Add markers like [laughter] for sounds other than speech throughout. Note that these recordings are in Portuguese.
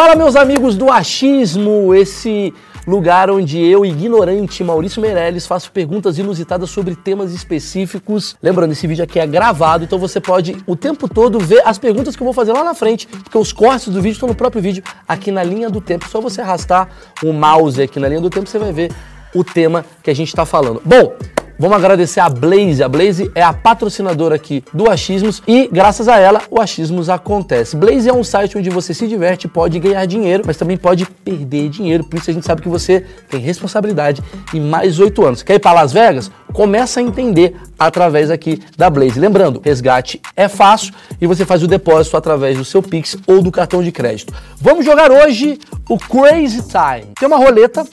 Fala, meus amigos do Achismo, esse lugar onde eu, ignorante Maurício Meirelles, faço perguntas inusitadas sobre temas específicos. Lembrando, esse vídeo aqui é gravado, então você pode o tempo todo ver as perguntas que eu vou fazer lá na frente, porque os cortes do vídeo estão no próprio vídeo, aqui na linha do tempo. Só você arrastar o mouse aqui na linha do tempo, você vai ver o tema que a gente está falando. Bom, Vamos agradecer a Blaze. A Blaze é a patrocinadora aqui do Achismos e, graças a ela, o Achismos acontece. Blaze é um site onde você se diverte, pode ganhar dinheiro, mas também pode perder dinheiro. Por isso a gente sabe que você tem responsabilidade e mais oito anos. Quer ir para Las Vegas? Começa a entender através aqui da Blaze. Lembrando, resgate é fácil e você faz o depósito através do seu Pix ou do cartão de crédito. Vamos jogar hoje o Crazy Time. Tem uma roleta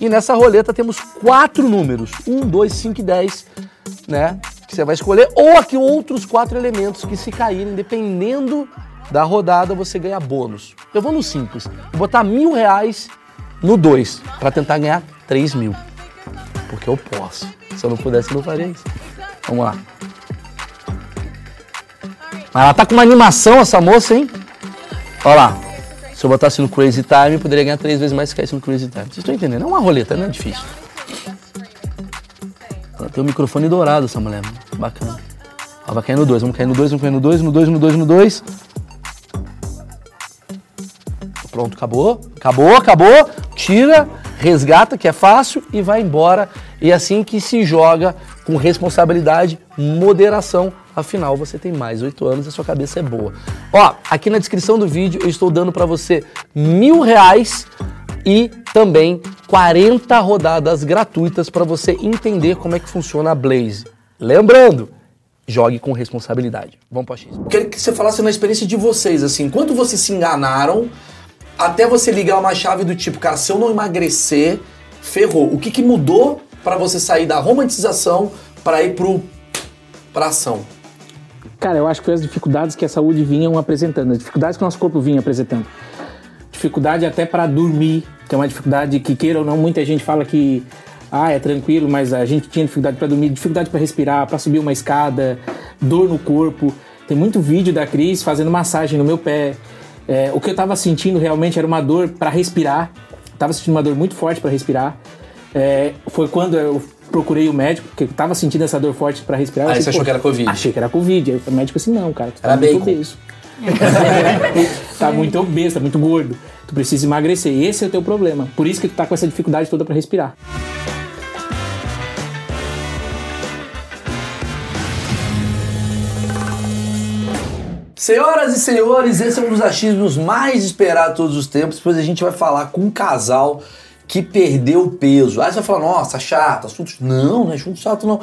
e nessa roleta temos quatro números: 1, 2, 5 e 10, né? Que você vai escolher, ou aqui outros quatro elementos que, se caírem, dependendo da rodada, você ganha bônus. Eu vou no simples. Vou botar mil reais no 2, para tentar ganhar 3 mil. Porque eu posso. Se eu não pudesse, eu não faria isso. Vamos lá. Mas ela tá com uma animação, essa moça, hein? Olha lá. Se eu botasse no Crazy Time, eu poderia ganhar três vezes mais se caísse no Crazy Time. Vocês estão entendendo? É uma roleta, não é difícil. Ela tem um microfone dourado, essa mulher. Bacana. Ela vai cair no 2, vamos cair no 2, vamos cair no 2, no 2, no 2, no 2. Pronto, acabou. Acabou, acabou. Tira, resgata, que é fácil, e vai embora. E é assim que se joga com responsabilidade, moderação Afinal, você tem mais oito anos e a sua cabeça é boa. Ó, aqui na descrição do vídeo eu estou dando para você mil reais e também 40 rodadas gratuitas para você entender como é que funciona a Blaze. Lembrando, jogue com responsabilidade. Vamos para X. Eu queria que você falasse na experiência de vocês, assim, quanto vocês se enganaram até você ligar uma chave do tipo, cara, se eu não emagrecer, ferrou. O que, que mudou para você sair da romantização para ir pro pra ação? Cara, eu acho que foi as dificuldades que a saúde vinha apresentando, as dificuldades que o nosso corpo vinha apresentando. Dificuldade até para dormir, que é uma dificuldade que, queira ou não, muita gente fala que ah, é tranquilo, mas a gente tinha dificuldade para dormir, dificuldade para respirar, para subir uma escada, dor no corpo. Tem muito vídeo da Cris fazendo massagem no meu pé. É, o que eu estava sentindo realmente era uma dor para respirar. Tava sentindo uma dor muito forte para respirar. É, foi quando eu procurei o médico, porque eu tava sentindo essa dor forte para respirar. Aí você achou que era Covid? Achei que era Covid. Aí o médico assim, não, cara, tu tá era muito bacon. obeso. [laughs] tá muito obeso, tá muito gordo. Tu precisa emagrecer. Esse é o teu problema. Por isso que tu tá com essa dificuldade toda para respirar. Senhoras e senhores, esse é um dos achismos mais esperados de todos os tempos, pois a gente vai falar com um casal que perdeu peso. Aí você vai falar, nossa, chato, assunto. Não, não é assunto chato, não.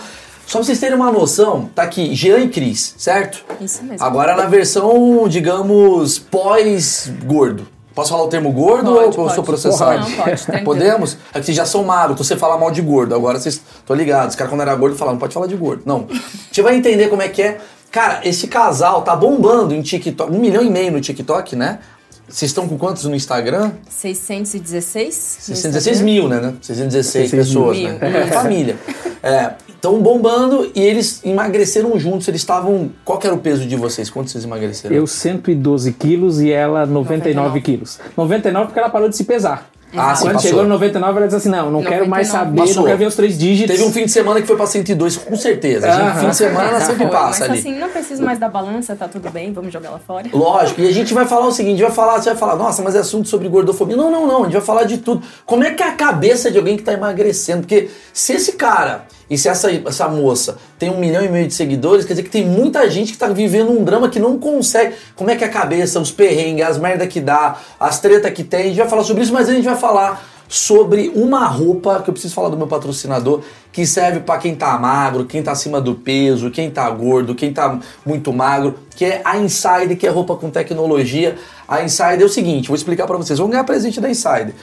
Só pra vocês terem uma noção, tá aqui Jean e Cris, certo? Isso mesmo. Agora na versão, digamos, pós-gordo. Posso falar o termo gordo Pode, ou eu pode. sou processado? Não, pode, tranquilo. Podemos? É que vocês já são magros, então você fala mal de gordo. Agora vocês estão ligados. Os caras quando era gordo falavam, não pode falar de gordo. Não. [laughs] Gente vai entender como é que é. Cara, esse casal tá bombando em TikTok. Um milhão e meio no TikTok, né? Vocês estão com quantos no Instagram? 616? 616 mil, né? né? 616 pessoas, mil. né? É família. Estão bombando e eles emagreceram juntos. Eles estavam. Qual que era o peso de vocês? Quanto vocês emagreceram? Eu 112 quilos e ela 99, 99. quilos. 99 porque ela parou de se pesar. Ah, sim, Quando passou. chegou no 99, ela disse assim: não, não quero mais 99. saber, Passou. não quero ver os três dígitos. Teve um fim de semana que foi pra 102, com certeza. Gente, Aham. Fim de semana sempre Foi, passa mas ali. assim, não preciso mais da balança, tá tudo bem, vamos jogar lá fora. Lógico, e a gente vai falar o seguinte, vai falar, você vai falar, nossa, mas é assunto sobre gordofobia. Não, não, não, a gente vai falar de tudo. Como é que é a cabeça de alguém que tá emagrecendo? Porque se esse cara e se essa, essa moça tem um milhão e meio de seguidores, quer dizer que tem muita gente que tá vivendo um drama que não consegue. Como é que é a cabeça, os perrengues, as merda que dá, as treta que tem, a gente vai falar sobre isso, mas a gente vai falar sobre uma roupa que eu preciso falar do meu patrocinador que serve pra quem tá magro, quem tá acima do peso, quem tá gordo, quem tá muito magro, que é a Insider, que é roupa com tecnologia. A Insider é o seguinte, vou explicar pra vocês, vão ganhar presente da Insider.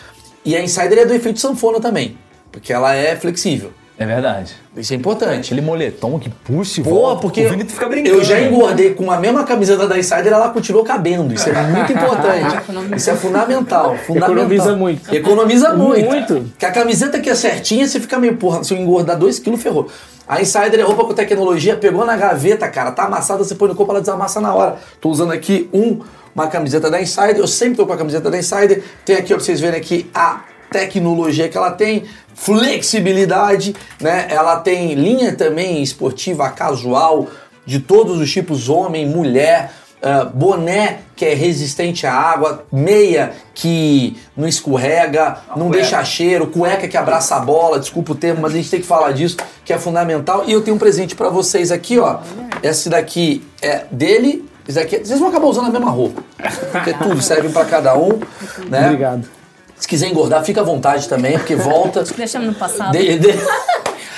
E a Insider é do efeito sanfona também, porque ela é flexível. É verdade. Isso é importante. Aquele moletom que puxa e Pô, volta. porque o Vini fica brincando. eu já engordei com a mesma camiseta da Insider, ela continuou cabendo. Isso é muito [laughs] importante. Isso é fundamental. fundamental. Economiza muito. Economiza muito. Muito. Que a camiseta que é certinha, você fica meio, porra, se eu engordar 2 quilos, ferrou. A Insider é roupa com tecnologia, pegou na gaveta, cara, tá amassada, você põe no corpo, ela desamassa na hora. Tô usando aqui um, uma camiseta da Insider. Eu sempre tô com a camiseta da Insider. Tem aqui, ó, pra vocês verem aqui a tecnologia que ela tem, flexibilidade, né? Ela tem linha também esportiva casual de todos os tipos, homem, mulher, uh, boné que é resistente à água, meia que não escorrega, não deixa cheiro, cueca que abraça a bola, desculpa o termo, mas a gente tem que falar disso, que é fundamental. E eu tenho um presente para vocês aqui, ó. Esse daqui é dele, esse daqui, vocês vão acabar usando a mesma roupa. Porque tudo serve para cada um, né? Obrigado. Se quiser engordar, fica à vontade também, porque volta. [laughs] Deixamos no passado. De- de-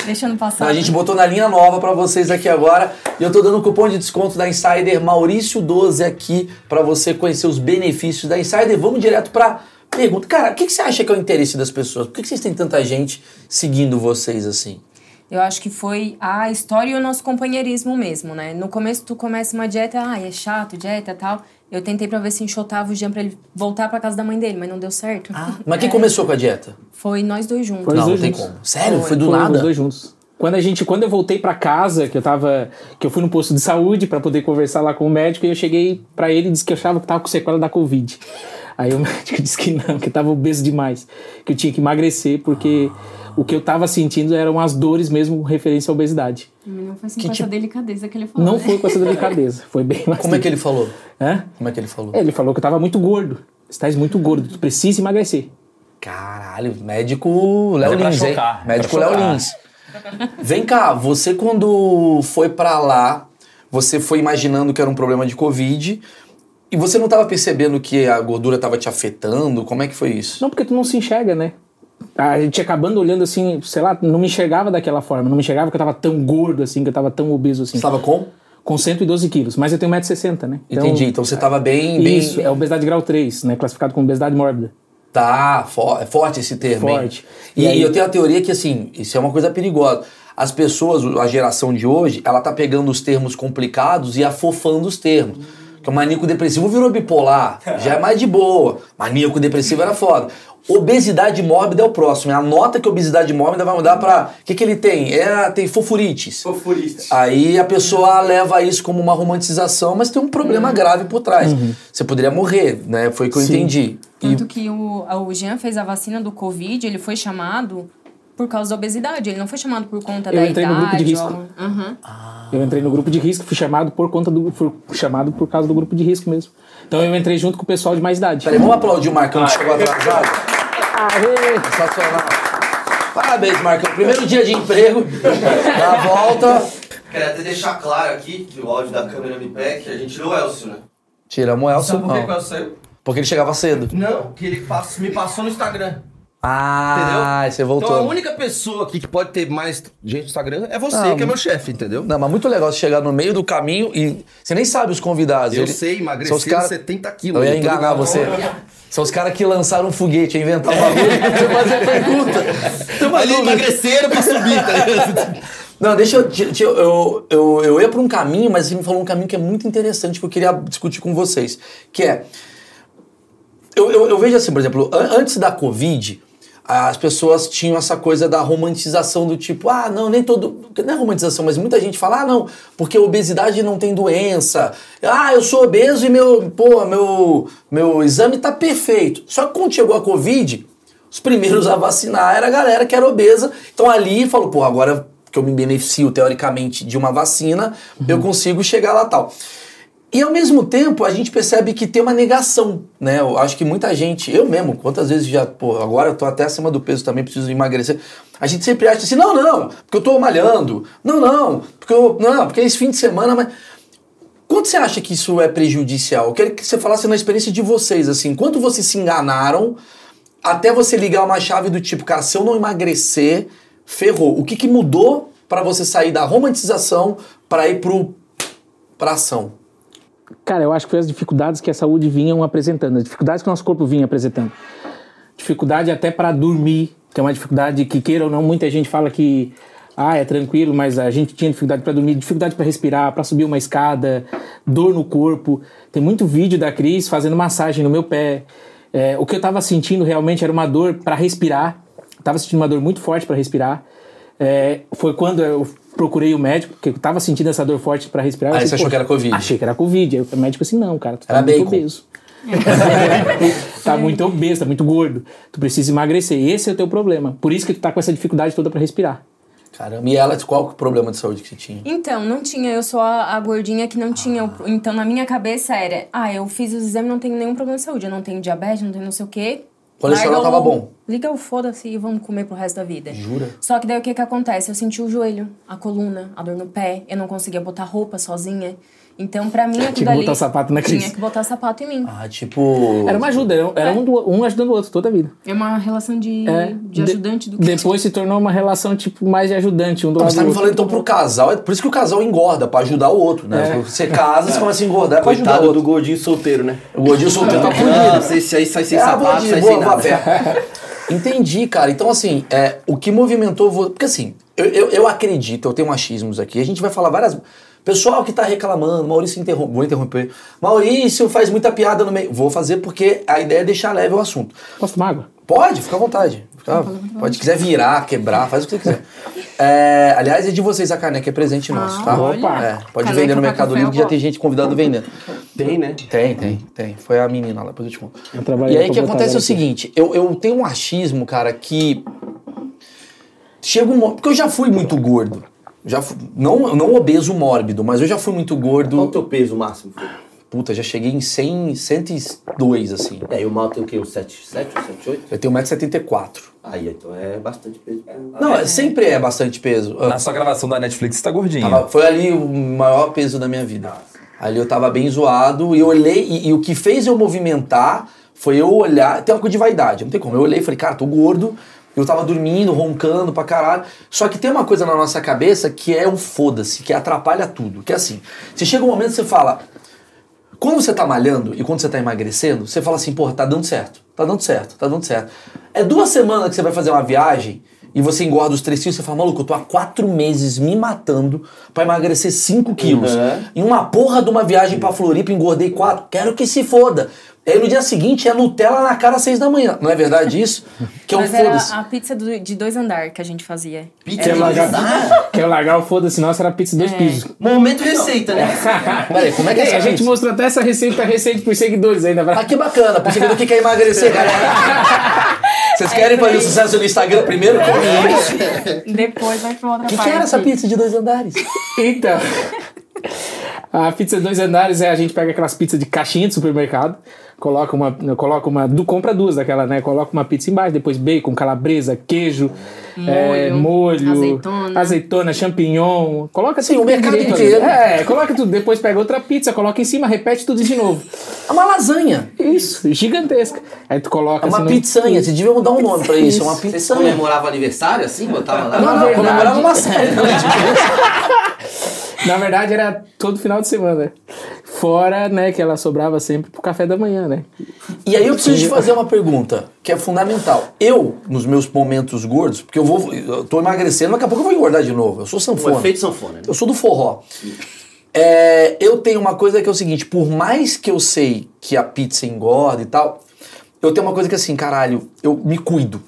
Deixa no passado. a gente botou na linha nova pra vocês aqui agora. E eu tô dando um cupom de desconto da Insider Maurício12 aqui pra você conhecer os benefícios da Insider. Vamos direto pra pergunta. Cara, o que, que você acha que é o interesse das pessoas? Por que, que vocês têm tanta gente seguindo vocês assim? Eu acho que foi a história e o nosso companheirismo mesmo, né? No começo tu começa uma dieta, ah, é chato, dieta e tal. Eu tentei pra ver se enxotava o Jean pra ele voltar pra casa da mãe dele, mas não deu certo. [laughs] Mas quem É, começou com a dieta? Foi nós dois juntos. Foi não, não dois tem juntos. como. Sério? Foi, do Foram nada? Os dois juntos. Quando a gente, quando eu voltei pra casa, que eu tava, que eu fui no posto de saúde pra poder conversar lá com o médico, e eu cheguei pra ele e disse que eu achava que tava com sequela da Covid. Aí o [laughs] médico disse que não, que eu tava obeso demais, que eu tinha que emagrecer porque o que eu tava sentindo eram as dores mesmo com referência à obesidade. Não foi assim Que com tipo- essa delicadeza que ele falou. Não né? foi com essa delicadeza, foi bem mais. [laughs] Como é que ele falou? Hã? Como é que ele falou? Ele falou que eu tava muito gordo. Você tá muito gordo, tu precisa emagrecer. Caralho, médico Léo é Lins, hein? é Médico Léo. Lins. Vem cá, você quando foi pra lá, você foi imaginando que era um problema de Covid e você não tava percebendo que a gordura tava te afetando? Como é que foi isso? Não, porque tu não se enxerga, né? A gente acabando olhando assim, sei lá, não me enxergava daquela forma. Não me enxergava que eu tava tão gordo assim, que eu tava tão obeso assim. Você tava com? Com 112 quilos, mas eu tenho 1,60m, né? Entendi, então você tava bem... bem... Isso, é obesidade grau 3, né? Classificado como obesidade mórbida. Tá, fo- é forte esse termo? Forte. E, E aí- eu tenho a teoria que, assim, isso é uma coisa perigosa. As pessoas, a geração de hoje, ela tá pegando os termos complicados e afofando os termos. Que o maníaco depressivo virou bipolar, [laughs] já é mais de boa. Maníaco depressivo era foda. Obesidade mórbida é o próximo. Anota que obesidade mórbida vai mudar pra. O que, que ele tem? É, tem fofurites. Fofurista. Aí a pessoa leva isso como uma romantização, mas tem um problema grave por trás. Você poderia morrer, né? Foi o que eu Sim. entendi. E Tanto que o, o Jean fez a vacina do Covid, ele foi chamado por causa da obesidade. Ele não foi chamado por conta Eu da entrei no idade. grupo de risco. ou algum- Aham. Eu entrei no grupo de risco, fui chamado por conta do. Fui chamado por causa do grupo de risco mesmo. Então eu entrei junto com o pessoal de mais idade. Peraí, vamos aplaudir o Marcão que chegou atrasado. Aê! Sensacional. Parabéns, Marcão. Primeiro dia de emprego. Na volta. Queria até deixar claro aqui que o áudio da câmera me pega que a gente tirou o Elcio, né? Tiramos o Elcio, Sabe por que que o. Elcio saiu? Porque ele chegava cedo. Não, que ele me passou no Instagram. Ah, Entendeu? você Então a voltou. única pessoa aqui que pode ter mais gente no Instagram é você, que é meu chefe, entendeu? Não, mas muito legal você chegar no meio do caminho e você nem sabe os convidados. Eu Ele- sei, emagrecer os cara- 70 quilos. Eu ia enganar você. São os caras que lançaram um foguete, [laughs] a inventar um bagulho você fazer pergunta. [laughs] Eles dúvida. emagreceram pra subir, tá ligado? [laughs] Não, deixa eu. eu, eu, eu ia pra um caminho, mas você me falou um caminho que é muito interessante que eu queria discutir com vocês. Que é. Eu, eu, eu vejo assim, por exemplo, an- antes da Covid, as pessoas tinham essa coisa da romantização do tipo, ah, não, nem todo. Não é romantização, mas muita gente fala, ah, não, porque obesidade não tem doença. Ah, eu sou obeso e meu, pô, meu, meu exame tá perfeito. Só que quando chegou a Covid, os primeiros a vacinar era a galera que era obesa. Então ali falou, pô, agora que eu me beneficio teoricamente de uma vacina, eu consigo chegar lá tal. E ao mesmo tempo a gente percebe que tem uma negação, né? Eu acho que muita gente, eu mesmo, quantas vezes já, pô, agora eu tô até acima do peso também, preciso emagrecer. A gente sempre acha assim, não, não, porque eu tô malhando. Não, não, porque eu, não, porque é esse fim de semana, mas Quanto você acha que isso é prejudicial? Eu queria que você falasse na experiência de vocês, assim, quanto vocês se enganaram até você ligar uma chave do tipo, cara, se eu não emagrecer, ferrou. O que, que mudou para você sair da romantização para ir pro pra ação? Cara, eu acho que foi as dificuldades que a saúde vinham apresentando, as dificuldades que o nosso corpo vinha apresentando. Dificuldade até para dormir, que é uma dificuldade que, queira ou não, muita gente fala que ah, é tranquilo, mas a gente tinha dificuldade para dormir, dificuldade para respirar, para subir uma escada, dor no corpo. Tem muito vídeo da Cris fazendo massagem no meu pé. É, o que eu estava sentindo realmente era uma dor para respirar. Estava sentindo uma dor muito forte para respirar. É, foi quando eu procurei o médico, porque eu tava sentindo essa dor forte para respirar. Aí disse, você achou "Pô, que era Covid?" Achei que era Covid. Aí o médico assim, não, cara, tu tá Era muito bacon. obeso. [laughs] tá muito obeso, tá muito gordo. Tu precisa emagrecer. Esse é o teu problema. Por isso que tu tá com essa dificuldade toda para respirar. Caramba, e ela, qual que é o problema de saúde que você tinha? Então, não tinha, eu sou a, a gordinha que não tinha. o- Então, na minha cabeça era, ah, eu fiz os exames, não tenho nenhum problema de saúde, eu não tenho diabetes, não tenho não sei o quê. Colesterol Larga tava o- bom. Liga o foda-se e vamos comer pro resto da vida. Jura? Só que daí o que que acontece? Eu senti o joelho, a coluna, a dor no pé, eu não conseguia botar roupa sozinha. Então, pra mim, aquilo que ali... botar sapato na Cris. Tinha que botar sapato em mim. Ah, tipo. Era uma ajuda, era, era um, do- um ajudando o outro toda a vida. É uma relação de, É, de ajudante do que... Depois se tornou uma relação, tipo, mais de ajudante, um do Não, lado você tá me outro. falando então pro casal, é por isso que o casal engorda, pra ajudar o outro, né? É. Você casa, você começa a engordar é pra ajudar o Coitado outro. do gordinho solteiro, né? O gordinho solteiro tá Ah, fudido. esse aí sai sem É, sapato, gordinho, sai boa, sem nada. fé. [laughs] Entendi, cara. Então, assim, é, o que movimentou. Porque, assim, eu, eu, eu acredito, eu tenho machismos aqui. A gente vai falar várias. Pessoal que tá reclamando, Maurício interrompe, vou interromper. Maurício faz muita piada no meio. Vou fazer porque a ideia é deixar leve o assunto. Posso tomar água? Pode, fica à vontade. Fica- pode, quiser virar, quebrar, faz o que você quiser. É, aliás, é de vocês a caneca, é presente nosso, tá? olha. É, pode Caneca vender no Mercado Livre que já tem gente convidada vendendo. Tem, né? Tem, tem, tem. Foi a menina lá, depois eu te conto. Eu E aí o que acontece é o seguinte, eu, eu tenho um achismo, cara, que chega um momento, porque eu já fui muito gordo. Já fui, não, não obeso mórbido, mas eu já fui muito Qual o gordo. teu peso máximo? Fê? Puta, já cheguei em 100, 102, assim. É, e o mal tem o quê? Uns 7, 7, 7, 8? Eu tenho 1,74m. Aí, então é bastante peso. Não, é- sempre é bastante peso. Ah, Na sua gravação da Netflix, você tá gordinho. Tava- foi ali o maior peso da minha vida. Ali eu tava bem zoado e eu olhei, e, e o que fez eu movimentar foi eu olhar. Tem uma coisa de vaidade, não tem como. Eu olhei e falei, cara, tô gordo. Eu tava dormindo, roncando pra caralho. Só que tem uma coisa na nossa cabeça que é um foda-se, que atrapalha tudo. Que é assim: você chega um momento que você fala. Quando você tá malhando e quando você tá emagrecendo, você fala assim, porra, tá dando certo, tá dando certo, tá dando certo. É duas semanas que você vai fazer uma viagem e você engorda os três quilos, você fala, maluco, eu tô há quatro meses me matando pra emagrecer 5 quilos. Uhum. Em uma porra de uma viagem pra Floripa, engordei quatro, quero que se foda. Aí no dia seguinte é Nutella na cara às seis da manhã. Não é verdade isso? Que é um Mas era foda-se. a pizza do- de dois andar que a gente fazia. Quer largar, quer largar o foda-se, nossa, era pizza dois pisos. Momento receita, né? [laughs] Peraí, como é que é Ei, essa a gente pizza? mostrou até essa receita, receita pros seguidores ainda. Ah, que bacana, pro seguidor que quer emagrecer, galera. Vocês querem fazer o sucesso no Instagram primeiro? Isso. Depois vai pra outra O que, parte. que era essa pizza de dois andares? Então, a pizza dois andares é a gente pega aquelas pizzas de caixinha de supermercado, coloca uma, coloca uma, du- compra duas daquela, né? Coloca uma pizza embaixo, depois bacon, calabresa, queijo, é, molho, azeitona. azeitona, champignon, coloca Sim, tudo o mercado inteiro. ali. É, coloca tudo, depois pega outra pizza, coloca em cima, repete tudo de novo. É uma lasanha. Isso, gigantesca. Aí tu coloca É uma assim, pizzanha. Vocês deviam dar um nome pra isso. É uma Vocês pizzanha. comemoravam aniversário assim? Botava lá? Não, não, verdade- comemorava uma série. [laughs] Na verdade, era todo final de semana. Fora, né, que ela sobrava sempre pro café da manhã, né? E aí eu preciso te fazer uma pergunta que é fundamental. Eu, nos meus momentos gordos, porque eu vou. Eu tô emagrecendo, daqui a pouco eu vou engordar de novo. Eu sou O sanfona. efeito sanfona, né? Eu sou do forró. É, eu tenho uma coisa que é o seguinte: por mais que eu sei que a pizza engorda e tal, eu tenho uma coisa que é assim, caralho, eu me cuido.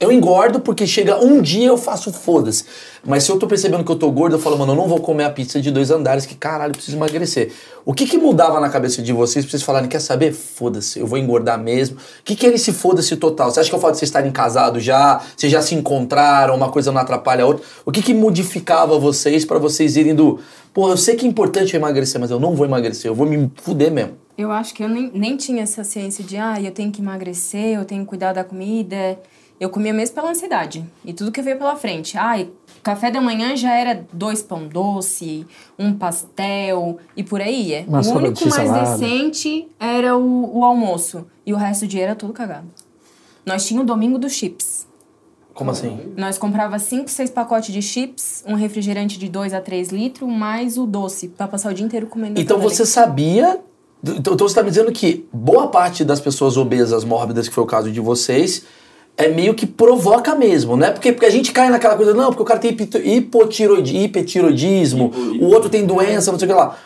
Eu engordo porque chega um dia eu faço foda-se. Mas se eu tô percebendo que eu tô gordo, eu falo, mano, eu não vou comer a pizza de dois andares, que caralho, eu preciso emagrecer. O que que mudava na cabeça de vocês pra vocês falarem, quer saber? Foda-se, eu vou engordar mesmo. O que que é esse foda-se total? Você acha que é o fato de vocês estarem casados já, vocês já se encontraram, uma coisa não atrapalha a outra? O que que modificava vocês pra vocês irem do, pô, eu sei que é importante eu emagrecer, mas eu não vou emagrecer, eu vou me fuder mesmo. Eu acho que eu nem, nem tinha essa ciência de, ah, eu tenho que emagrecer, eu tenho que cuidar da comida. Eu comia mesmo pela ansiedade. E tudo que veio pela frente. Ah, café da manhã já era dois pão doce, um pastel e por aí. Uma o único mais salada. decente era o, o almoço. E o resto do dia era tudo cagado. Nós tínhamos o domingo dos chips. Como assim? Nós comprava 5, 6 pacotes de chips, um refrigerante de 2 a 3 litros, mais o doce, pra passar o dia inteiro comendo Então você sabia. Então então você está me dizendo que boa parte das pessoas obesas mórbidas, que foi o caso de vocês, é meio que provoca mesmo, né? Porque, porque a gente cai naquela coisa, não, porque o cara tem hipito- hipotiroidi, hipertiroidismo, o outro tem doença, não sei o que lá.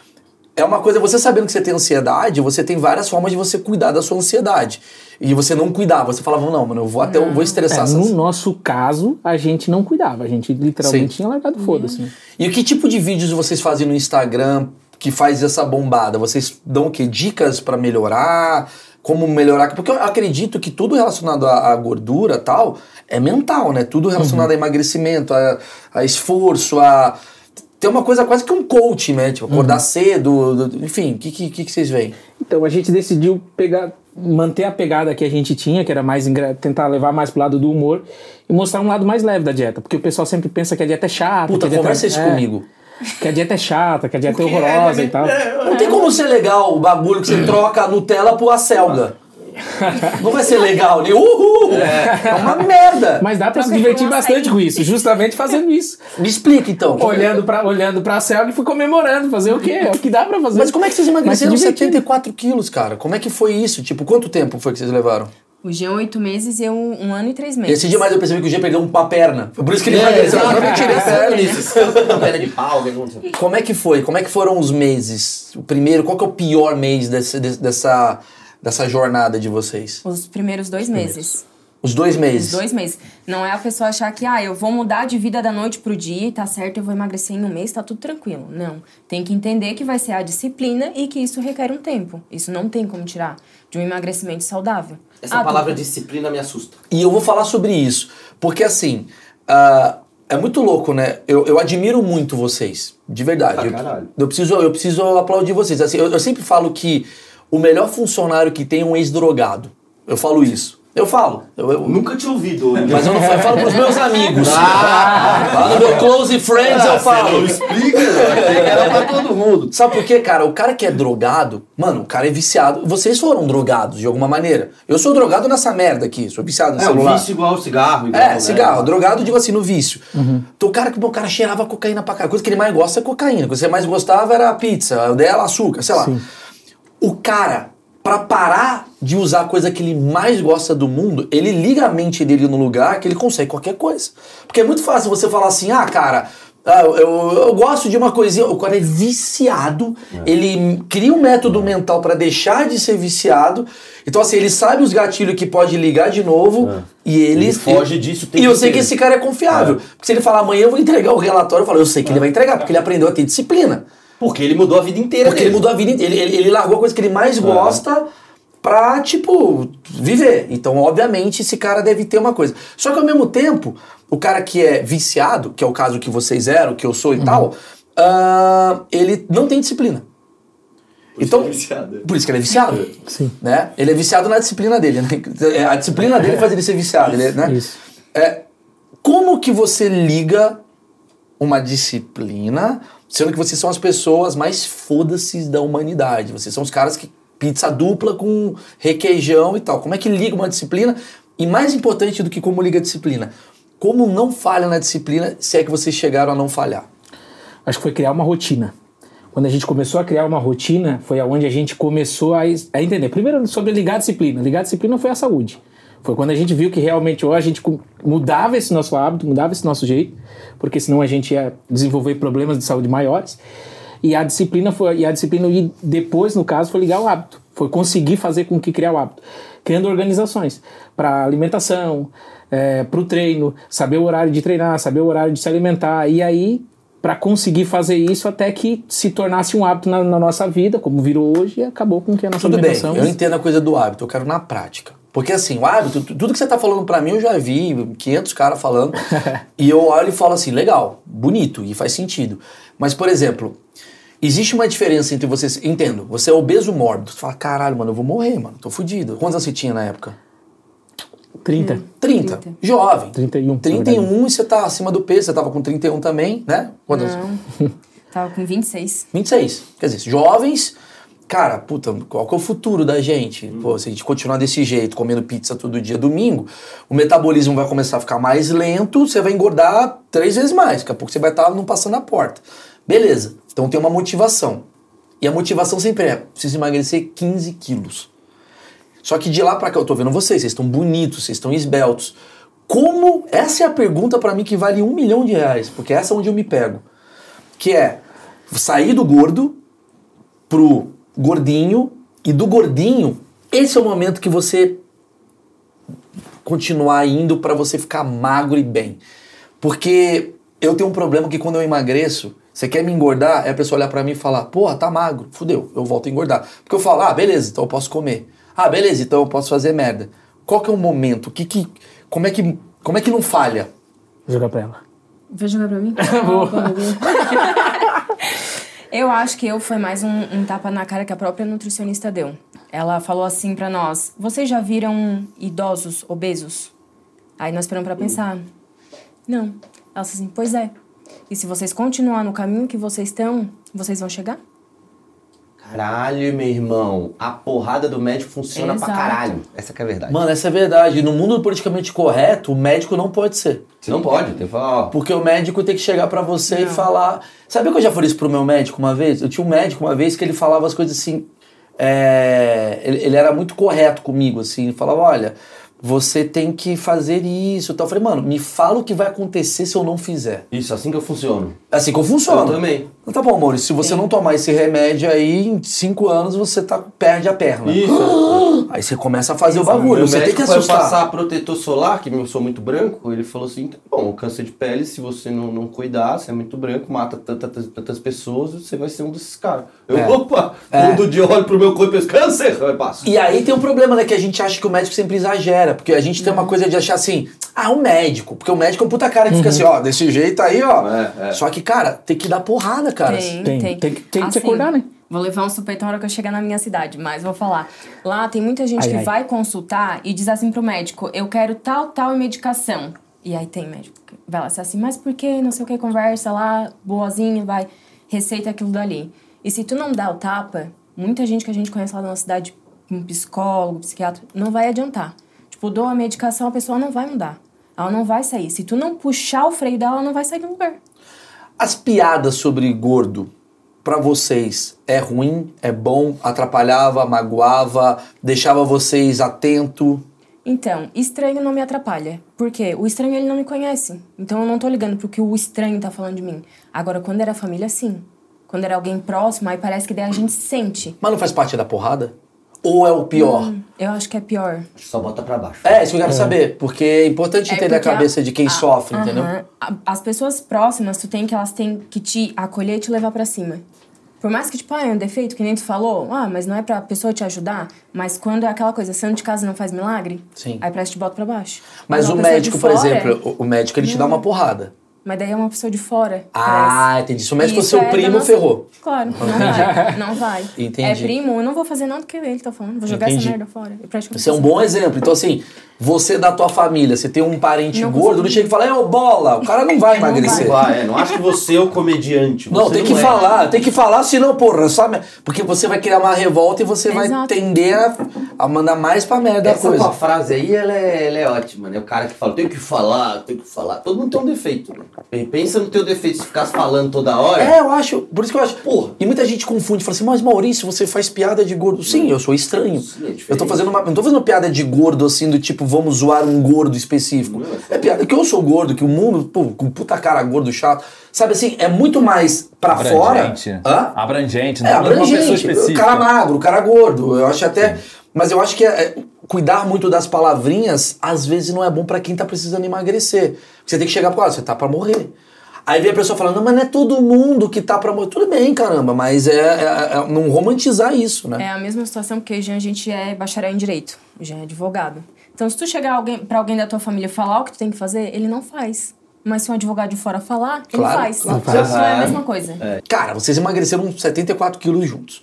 é uma coisa, você sabendo que você tem ansiedade, você tem várias formas de você cuidar da sua ansiedade. E você não cuidava, você falava, não, mano, eu vou até, eu vou estressar. É, essas- no nosso caso, a gente não cuidava. A gente literalmente Sim. tinha largado foda-se. né? E que tipo de vídeos vocês fazem no Instagram que faz essa bombada? Vocês dão o quê? Dicas pra melhorar? Como melhorar? Porque eu acredito que tudo relacionado à, à gordura tal é mental, né? Tudo relacionado a emagrecimento, a, a esforço, a. Tem uma coisa quase que um coach, né? Tipo, acordar cedo, do- enfim, o que, que, que vocês veem? Então a gente decidiu pegar, manter a pegada que a gente tinha, que era mais tentar levar mais pro lado do humor e mostrar um lado mais leve da dieta, porque o pessoal sempre pensa que a dieta é chata. Puta, dieta conversa isso é, comigo. Que a dieta é chata, que a dieta é horrorosa e tal. Não tem como ser legal o bagulho que você troca a Nutella por acelga. Não vai ser legal, né? Uhul! É uma merda. Mas dá pra se divertir bastante com isso, justamente fazendo isso. Me explica então. olhando pra, olhando pra selga e fui comemorando, fazer o quê? É o que dá pra fazer. Mas como é que vocês emagreceram divertindo. 74 quilos, cara? Como é que foi isso? Tipo, quanto tempo foi que vocês levaram? O Jean, oito meses e eu, um ano e três meses. Esse dia mais eu percebi que o G perdeu uma perna. Foi por isso que ele É, emagreceu. Eu não tirei a perna. Perna de pau, que aconteceu. Como é que foi? Como é que foram os meses? O primeiro, qual que é o pior mês desse- desse- dessa, dessa jornada de vocês? Os primeiros dois meses. Os dois Os meses. dois meses. Não é a pessoa achar que, ah, eu vou mudar de vida da noite pro dia, tá certo, eu vou emagrecer em um mês, tá tudo tranquilo. Não. Tem que entender que vai ser a disciplina e que isso requer um tempo. Isso não tem como tirar de um emagrecimento saudável. Essa Ah, palavra disciplina me assusta. E eu vou falar sobre isso. Porque assim, ah, é muito louco, né? Eu, eu admiro muito vocês. De verdade. Ah, eu, caralho. eu preciso, eu preciso aplaudir vocês. Assim, eu, eu sempre falo que o melhor funcionário que tem é um ex-drogado. Eu falo isso. Eu falo. Eu, eu- Nunca tinha ouvido. [laughs] mas eu não falo, eu falo pros meus amigos. Ah! [laughs] No meu close friends eu falo. explica, [laughs] era pra todo mundo. Sabe por quê, cara? O cara que é drogado, mano, o cara é viciado. Vocês foram drogados de alguma maneira. Eu sou drogado nessa merda aqui, sou viciado no É, o celular. vício igual ao cigarro. Igual, É, né? cigarro, drogado, digo assim, no vício. Então o cara que o cara cheirava cocaína pra cá. A coisa que ele mais gosta é cocaína. A coisa que você mais gostava era a pizza, o dela, açúcar, sei lá. O cara, pra parar de usar a coisa que ele mais gosta do mundo, ele liga a mente dele no lugar que ele consegue qualquer coisa. Porque é muito fácil você falar assim, ah, cara. ah, eu, eu gosto de uma coisinha. O cara é viciado, ele cria um método mental pra deixar de ser viciado. Então, assim, ele sabe os gatilhos que pode ligar de novo e ele, Ele foge disso E eu sei que esse cara é confiável. Porque se ele falar amanhã eu vou entregar o relatório, eu falo, eu sei que ele vai entregar, porque ele aprendeu a ter disciplina. Porque ele mudou a vida inteira Porque ele dele. mudou a vida inteira. Ele, ele, ele largou a coisa que ele mais gosta pra, tipo, viver. Então, obviamente, esse cara deve ter uma coisa. Só que ao mesmo tempo, o cara que é viciado, que é o caso que vocês eram, que eu sou e tal, ah, ele não tem disciplina. então, isso que ele é viciado. por isso que ele é viciado. Sim. Né? Ele é viciado na disciplina dele. né? É, A disciplina dele faz ele ser viciado. Ele, né? Isso. É, como que você liga uma disciplina, sendo que vocês são as pessoas mais foda-se da humanidade? Vocês são os caras que pizza dupla com requeijão e tal. Como é que liga uma disciplina? E mais importante do que como liga a disciplina, como não falha na disciplina se é que vocês chegaram a não falhar? Acho que foi criar uma rotina. Quando a gente começou a criar uma rotina, foi aonde a gente começou a, a entender. Primeiro, sobre ligar a disciplina. Ligar a disciplina foi a saúde. Foi quando a gente viu que realmente ou a gente mudava esse nosso hábito, mudava esse nosso jeito, porque senão a gente ia desenvolver problemas de saúde maiores. E a disciplina foi e a disciplina e depois no caso foi ligar o hábito, foi conseguir fazer com que criar o hábito, criando organizações para alimentação, para o treino, saber o horário de treinar, saber o horário de se alimentar e aí para conseguir fazer isso até que se tornasse um hábito na, na nossa vida, como virou hoje, e acabou com que a nossa Tudo bem, alimentação. eu entendo a coisa do hábito, eu quero na prática. Porque assim, o hábito, tu- tudo que você tá falando pra mim eu já vi 500 caras falando. [laughs] e eu olho e falo assim, legal, bonito e faz sentido. Mas, por exemplo, existe uma diferença entre vocês. Entendo, você é obeso mórbido. Tu fala, caralho, mano, eu vou morrer, mano, tô fudido. Quantos anos você tinha na época? 30. 30. 30. Jovem. 31, na 31 e você tá acima do peso, você tava com 31 também, né? Quantos? Não. [laughs] Tava com 26. 26. Quer dizer, jovens, cara, puta, qual que é o futuro da gente? Pô, se a gente continuar desse jeito, comendo pizza todo dia domingo, o metabolismo vai começar a ficar mais lento, você vai engordar três vezes mais. Daqui a pouco você vai estar não passando a porta. Beleza. Então tem uma motivação. E a motivação sempre é: preciso emagrecer 15 quilos. Só que de lá pra cá eu tô vendo vocês, vocês estão bonitos, vocês estão esbeltos. Como. Essa é a pergunta pra mim que vale um milhão de reais, porque essa é onde eu me pego. Que é sair do gordo pro gordinho e do gordinho, esse é o momento que você continuar indo pra você ficar magro e bem. Porque eu tenho um problema que quando eu emagreço, você quer me engordar, aí a pessoa olhar pra mim e falar, porra, tá magro, fudeu, eu volto a engordar. Porque eu falo, ah, beleza, então eu posso comer. Ah, beleza, então eu posso fazer merda. Qual que é o momento? Que, que, como, é que, como é que não falha? Jogar pra ela. Vai jogar pra mim? [laughs] [laughs] eu acho que eu foi mais um, um tapa na cara que a própria nutricionista deu. Ela falou assim pra nós: vocês já viram idosos obesos? Aí nós paramos pra pensar. Não. Ela falou assim: pois é. E se vocês continuar no caminho que vocês estão, vocês vão chegar? Caralho, meu irmão. A porrada do médico funciona pra Exato. caralho. Essa que é a verdade. Mano, essa é verdade. No mundo politicamente correto, o médico não pode ser. Você não pode, tem que falar, ó. Porque o médico tem que chegar pra você e falar. Sabe que eu já falei isso pro meu médico uma vez? Eu tinha um médico uma vez que ele falava as coisas assim. é, Ele, ele era muito correto comigo, assim. Ele falava: olha, você tem que fazer isso. e tal. Eu falei, mano, me fala o que vai acontecer se eu não fizer. Isso, assim que eu funciono. Assim que eu funciono. Eu também. Então Tá bom, Maurício, se você não tomar esse remédio aí, em cinco anos você tá, perde a perna. Isso. [gasps] Aí você começa a fazer o Meu bagulho. Você tem médico que foi assustar. passar protetor solar, que eu sou muito branco, ele falou assim, bom, o câncer de pele, se você não, não cuidar, você é muito branco, mata tantas, tantas pessoas, você vai ser um desses caras. Eu, É. opa, É. mundo de olho pro meu corpo e câncer, eu passo. E aí tem um problema, né? Que a gente acha que o médico sempre exagera. Porque a gente tem uma coisa de achar assim, ah, um médico. Porque o médico é um puta cara que fica assim, ó, desse jeito aí, ó. É, é. Só que, cara, tem que dar porrada, cara. Tem, tem. tem. Tem que- tem que se Assim, acordar, né? Vou levar um supetão na hora que eu chegar na minha cidade, mas vou falar. Lá tem muita gente Ai, que ai. vai consultar e diz assim pro médico: eu quero tal, tal medicação. E aí tem médico que vai lá, assim, mas por que? Não sei o que, conversa lá, boazinha, vai, receita aquilo dali. E se tu não dá o tapa, muita gente que a gente conhece lá na cidade, um psicólogo, psiquiatra, não vai adiantar. Tipo, dou a medicação, a pessoa não vai mudar. Ela não vai sair. Se tu não puxar o freio dela, ela não vai sair do lugar. As piadas sobre gordo, pra vocês, é ruim, é bom, atrapalhava, magoava, deixava vocês atento. Então, estranho não me atrapalha. Por quê? O estranho ele não me conhece. Então eu não tô ligando pro que o estranho tá falando de mim. Agora, quando era família, sim. Quando era alguém próximo, aí parece que daí a gente sente. Mas não faz parte da porrada? Ou é o pior? Eu acho que é pior. Só bota pra baixo. É, isso que eu quero saber. Porque é importante É entender a porque cabeça de quem a- sofre, entendeu? A- As pessoas próximas, tu tem que elas têm que te acolher e te levar pra cima. Por mais que, tipo, ah, é um defeito, que nem tu falou, ah, mas não é pra pessoa te ajudar. Mas quando é aquela coisa, santo de casa não faz milagre, Sim. aí parece que te bota pra baixo. Mas o médico, por fora- exemplo, o, o médico ele te dá uma porrada. Mas daí é uma pessoa de fora. Ah, parece. entendi. Se o médico fosse seu é primo, nossa- ferrou. Claro, [laughs] não vai. Não vai. Entendi. É primo, eu não vou fazer nada do que ele tá falando. Vou jogar Entendi. essa merda fora. Eu praticamente Isso é um bom exemplo. Então, assim, você da tua família, você tem um parente Não gordo, não chega e fala, ô bola, o cara não vai Não emagrecer. Não vai, é, não acho que você é o comediante. Não, você tem que é. falar, tem que falar, senão, porra, sabe? Porque você vai criar uma revolta e você vai Exato. tender a, a mandar mais pra merda a Essa coisa. tua frase aí, ela é, ela é ótima, né? O cara que fala, tem que falar, tem que falar. Todo mundo tem um defeito, né? Pensa no teu defeito, se ficasse falando toda hora. É, eu acho, por isso que eu acho, porra, e muita gente confunde, fala assim, mas Maurício, você faz piada de gordo. Sim, eu sou estranho. Sim, é eu tô fazendo uma, não tô fazendo piada de gordo assim, do tipo, vamos zoar um gordo específico. Não, É piada que eu sou gordo, que o mundo, pô, com puta cara gordo chato. Sabe assim, é muito mais pra fora. Abrangente. Hã? Abrangente, não É, é uma pessoa abrangente. O específica. cara magro, o cara gordo. Eu acho até. Mas eu acho que é- é, cuidar muito das palavrinhas, às vezes, não é bom pra quem tá precisando emagrecer. Porque você tem que chegar pro lado, você tá pra morrer. Aí vem a pessoa falando, não, mas não é todo mundo que tá pra morrer. Tudo bem, caramba, mas é, é- é não romantizar isso, né? É a mesma situação porque Jean, a gente é bacharel em direito. O Jean é advogado. Então, se tu chegar alguém, pra alguém da tua família falar o que tu tem que fazer, ele não faz. Mas se um advogado de fora falar, Claro, ele faz. claro. Então, isso é a mesma coisa. Cara, vocês emagreceram 74 quilos juntos.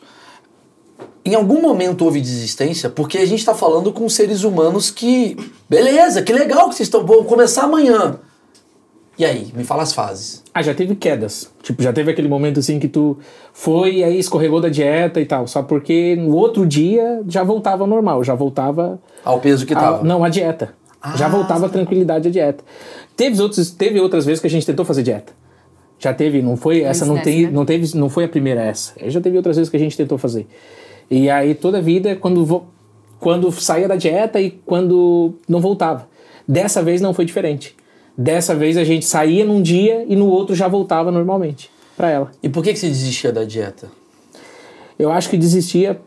Em algum momento houve desistência, porque a gente tá falando com seres humanos que. Beleza, que legal que vocês estão. Vão começar amanhã. E aí, me fala as fases. Ah, já teve quedas. Tipo, já teve aquele momento assim que tu foi e aí escorregou da dieta e tal. Só porque no outro dia já voltava ao normal, já voltava. Ao peso que a- tava. não, a dieta. já voltava a tranquilidade a dieta. Teve, outros, teve outras vezes que a gente tentou fazer dieta. Já teve, não foi essa, não, tem, né? não teve, não foi a primeira essa. Já teve outras vezes que a gente tentou fazer. E aí toda a vida, quando, vo- quando saía da dieta e quando não voltava. Dessa vez não foi diferente. Dessa vez a gente saía num dia e no outro já voltava normalmente pra ela. E por que, que você desistia da dieta? Eu acho que desistia,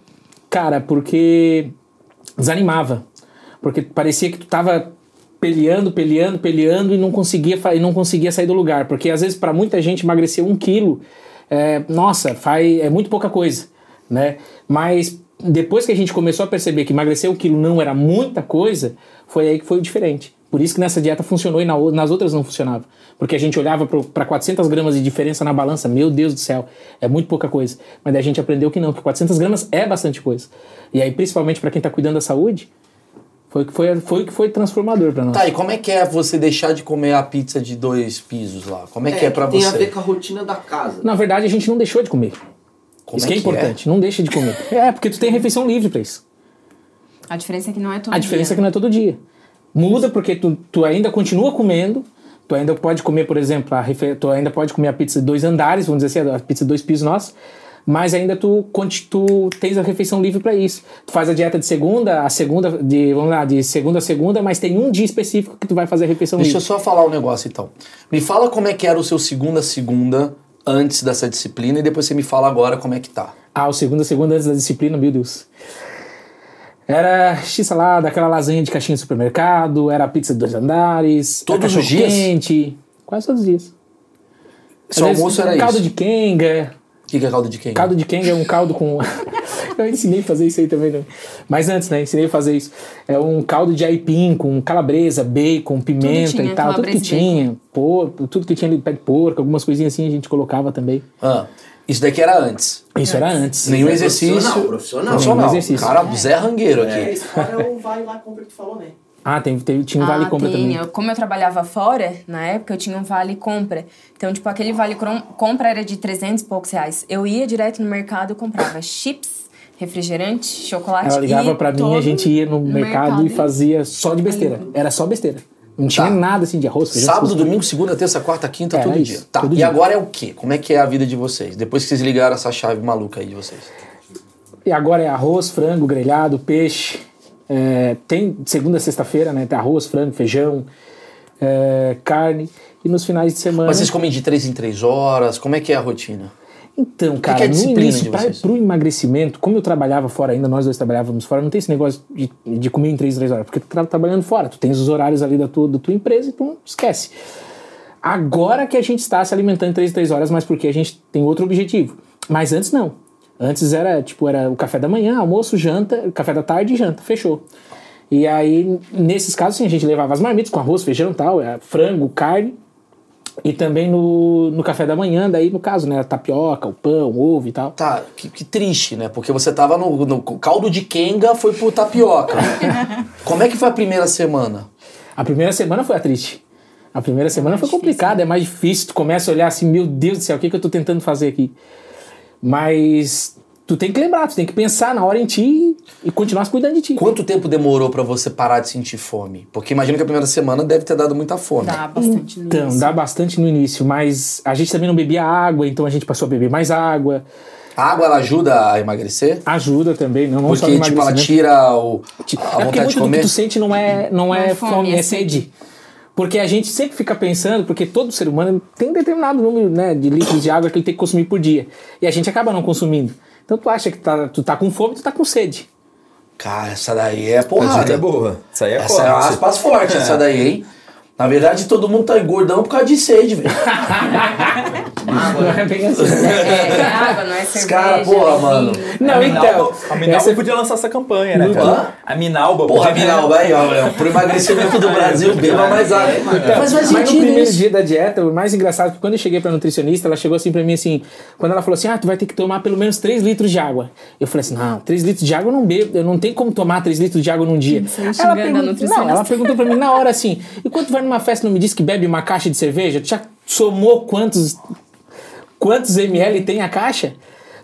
cara, porque desanimava. Porque parecia que tu tava peleando, peleando, peleando e não conseguia, e não conseguia sair do lugar. Porque às vezes, para muita gente, emagrecer um quilo, é, nossa, faz, é muito pouca coisa, né? Mas depois que a gente começou a perceber que emagrecer um quilo não era muita coisa, foi aí que foi o diferente. Por isso que nessa dieta funcionou e na nas outras não funcionava. Porque a gente olhava para 400 gramas de diferença na balança, meu Deus do céu, é muito pouca coisa. Mas daí a gente aprendeu que não, que 400 gramas é bastante coisa. E aí, principalmente para quem está cuidando da saúde, foi o que foi, foi, que foi transformador para nós. Tá, e como é que é você deixar de comer a pizza de dois pisos lá? Como é que é, pra tem você? a ver com a rotina da casa. Na verdade, a gente não deixou de comer. Como isso que é, que importante, não deixa de comer. É, porque tu tem refeição livre para isso. A diferença é que não é todo A diferença é que dia. não é todo dia. Muda porque tu, tu ainda continua comendo, tu ainda pode comer, por exemplo, a refe... tu ainda pode comer a pizza de dois andares, vamos dizer assim, a pizza de dois pisos nossa, mas ainda tu, tu tens a refeição livre para isso. Tu faz a dieta de segunda, a segunda, de, vamos lá, de segunda a segunda, mas tem um dia específico que tu vai fazer a refeição Deixa eu livre. só falar um negócio então. Me fala como é que era o seu segunda a segunda antes dessa disciplina e depois você me fala agora como é que tá. Ah, o segunda a segunda antes da disciplina, meu Deus. Era x-salada, aquela lasanha de caixinha de supermercado, era pizza de dois andares, Todos os dias? quente, quase todos os dias. Seu Às vezes, almoço era caldo isso. de kenga. O que, que é caldo de quem? Caldo de kenga é um caldo com. [laughs] eu ensinei a fazer isso aí também, né? Mas antes, né? Ensinei a fazer isso. É um caldo de aipim com calabresa, bacon, pimenta tinha, e tal. Tudo que tinha. Por, tudo que tinha ali, pé de porco, algumas coisinhas assim a gente colocava também. Ah, isso daqui era antes. Isso era antes. Nenhum é exercício. profissional, profissional. Profissional. Nenhum exercício. Cara, Zé Rangueiro aqui. É, esse cara é o vai lá compra que tu falou, né? Ah, tem, tem- tinha um vale ah, compra tem. também. Eu- como eu trabalhava fora, na época, eu tinha um vale compra. Então, tipo, aquele vale compra era de 300 e poucos reais. Eu ia direto no mercado e comprava [laughs] chips, refrigerante, chocolate Ela ligava e pra mim, a gente ia no, mercado, e e- fazia só de besteira. Era só besteira. Não tinha Tá. nada assim de arroz. Sábado, domingo, segunda, terça, quarta, quinta, Era todo isso, dia. Tá. todo e dia. agora é o quê? Como é que é a vida de vocês? Depois que vocês ligaram essa chave maluca aí de vocês. E agora é arroz, frango, grelhado, peixe. É, tem segunda a sexta-feira, né? Tem arroz, frango, feijão, é, carne. E nos finais de semana. Mas vocês comem de três em três horas? Como é que é a rotina? Então, cara, que é no início, pro emagrecimento, como eu trabalhava fora ainda, nós dois trabalhávamos fora, não tem esse negócio de, de comer em três, três horas, porque tu tá trabalhando fora, tu tens os horários ali da tua, da tua empresa e tu esquece. Agora que a gente está se alimentando em três, três horas, mas porque a gente tem outro objetivo. Mas antes não. Antes era, tipo, era o café da manhã, almoço, janta, café da tarde e janta, fechou. E aí, nesses casos, sim, a gente levava as marmitas com arroz, feijão e tal, é, frango, carne, e também no, no café da manhã, daí no caso, né? A tapioca, o pão, o ovo e tal. Tá, que, que triste, né? Porque você tava no, no caldo de Kenga, foi pro tapioca. [laughs] Como é que foi a primeira semana? A primeira semana foi a triste. A primeira semana foi complicada, é mais difícil. Tu começa a olhar assim, meu Deus do céu, o que, que eu tô tentando fazer aqui? Mas tu tem que lembrar, tu tem que pensar na hora em ti e continuar se cuidando de ti. Quanto tempo demorou pra você parar de sentir fome? Porque imagino que a primeira semana deve ter dado muita fome. Dá bastante no Então, início. dá bastante no início, mas a gente também não bebia água, então a gente passou a beber mais água. A água ela ajuda a emagrecer? Ajuda também, não, não só Porque, tipo, ela tira o, a É porque vontade de muito do que comer? tu sente não é, não é, é fome, fome, é é sede. Porque a gente sempre fica pensando, porque todo ser humano tem um determinado número né, de litros de água que ele tem que consumir por dia. E a gente acaba não consumindo. Então tu acha que tá, tu tá com fome, tu tá com sede. Cara, essa daí é porrada. é boa. Isso aí é Essa é forte. aspas fortes, essa daí, hein? Na verdade, todo mundo tá gordão por causa de sede, velho. [laughs] Não é bem assim. [laughs] É, é água, não é cerveja. caras, porra, é mano. Não, a então. A Minalba essa- podia lançar essa campanha, né, cara? A Minalba Porra, podia... Minalba aí, ó, é, [laughs] pro emagrecimento do Brasil, beba mais água. Mas faz Mas no primeiro isso. dia da dieta, o mais engraçado é que quando eu cheguei pra nutricionista, ela chegou assim pra mim assim, quando ela falou assim, ah, tu vai ter que tomar pelo menos 3 litros de água. Eu falei assim, não, 3 litros de água eu não bebo, eu não tenho como tomar 3 litros de água num dia. Você Ela a nutricionista. não, ela perguntou pra mim na hora assim, e quando tu vai numa festa e não me disse que bebe uma caixa de cerveja, tu já somou quantos, quantos ml tem a caixa?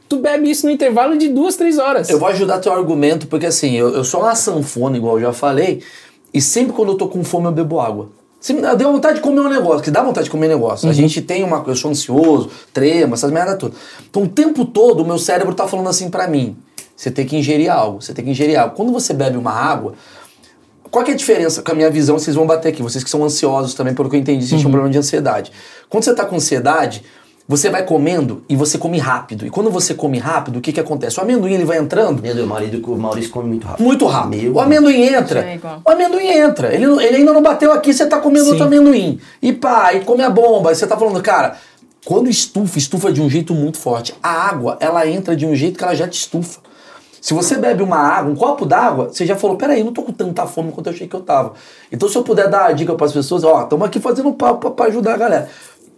Tu bebe isso no intervalo de duas, três horas. Eu vou ajudar teu argumento, porque assim, eu, eu sou uma sanfona, igual eu já falei, e sempre quando eu tô com fome eu bebo água. Se me deu vontade de comer um negócio, que dá vontade de comer negócio. A gente tem uma. Eu sou ansioso, trema, essas merda tudo. Então o tempo todo o meu cérebro tá falando assim pra mim: você tem que ingerir algo, você tem que ingerir algo. Quando você bebe uma água, qual que é a diferença? Com a minha visão, vocês vão bater aqui. Vocês que são ansiosos também, pelo que eu entendi, vocês tinham um problema de ansiedade. Quando você tá com ansiedade, Você vai comendo e você come rápido. E quando você come rápido, o que que acontece? O amendoim ele vai entrando Meu Deus, o marido, o Maurício come muito rápido. muito rápido. Meu o amendoim entra. É. O amendoim entra. Ele, não- ele ainda não bateu aqui, você tá comendo outro amendoim. E pá, e come a bomba. E você tá falando, cara, quando estufa, estufa de um jeito muito forte. A água, ela entra de um jeito que ela já te estufa. Se você bebe uma água, um copo d'água, você já falou, peraí, não tô com tanta fome quanto eu achei que eu tava. Então se eu puder dar a dica pras pessoas, ó, estamos aqui fazendo um papo pra ajudar a galera.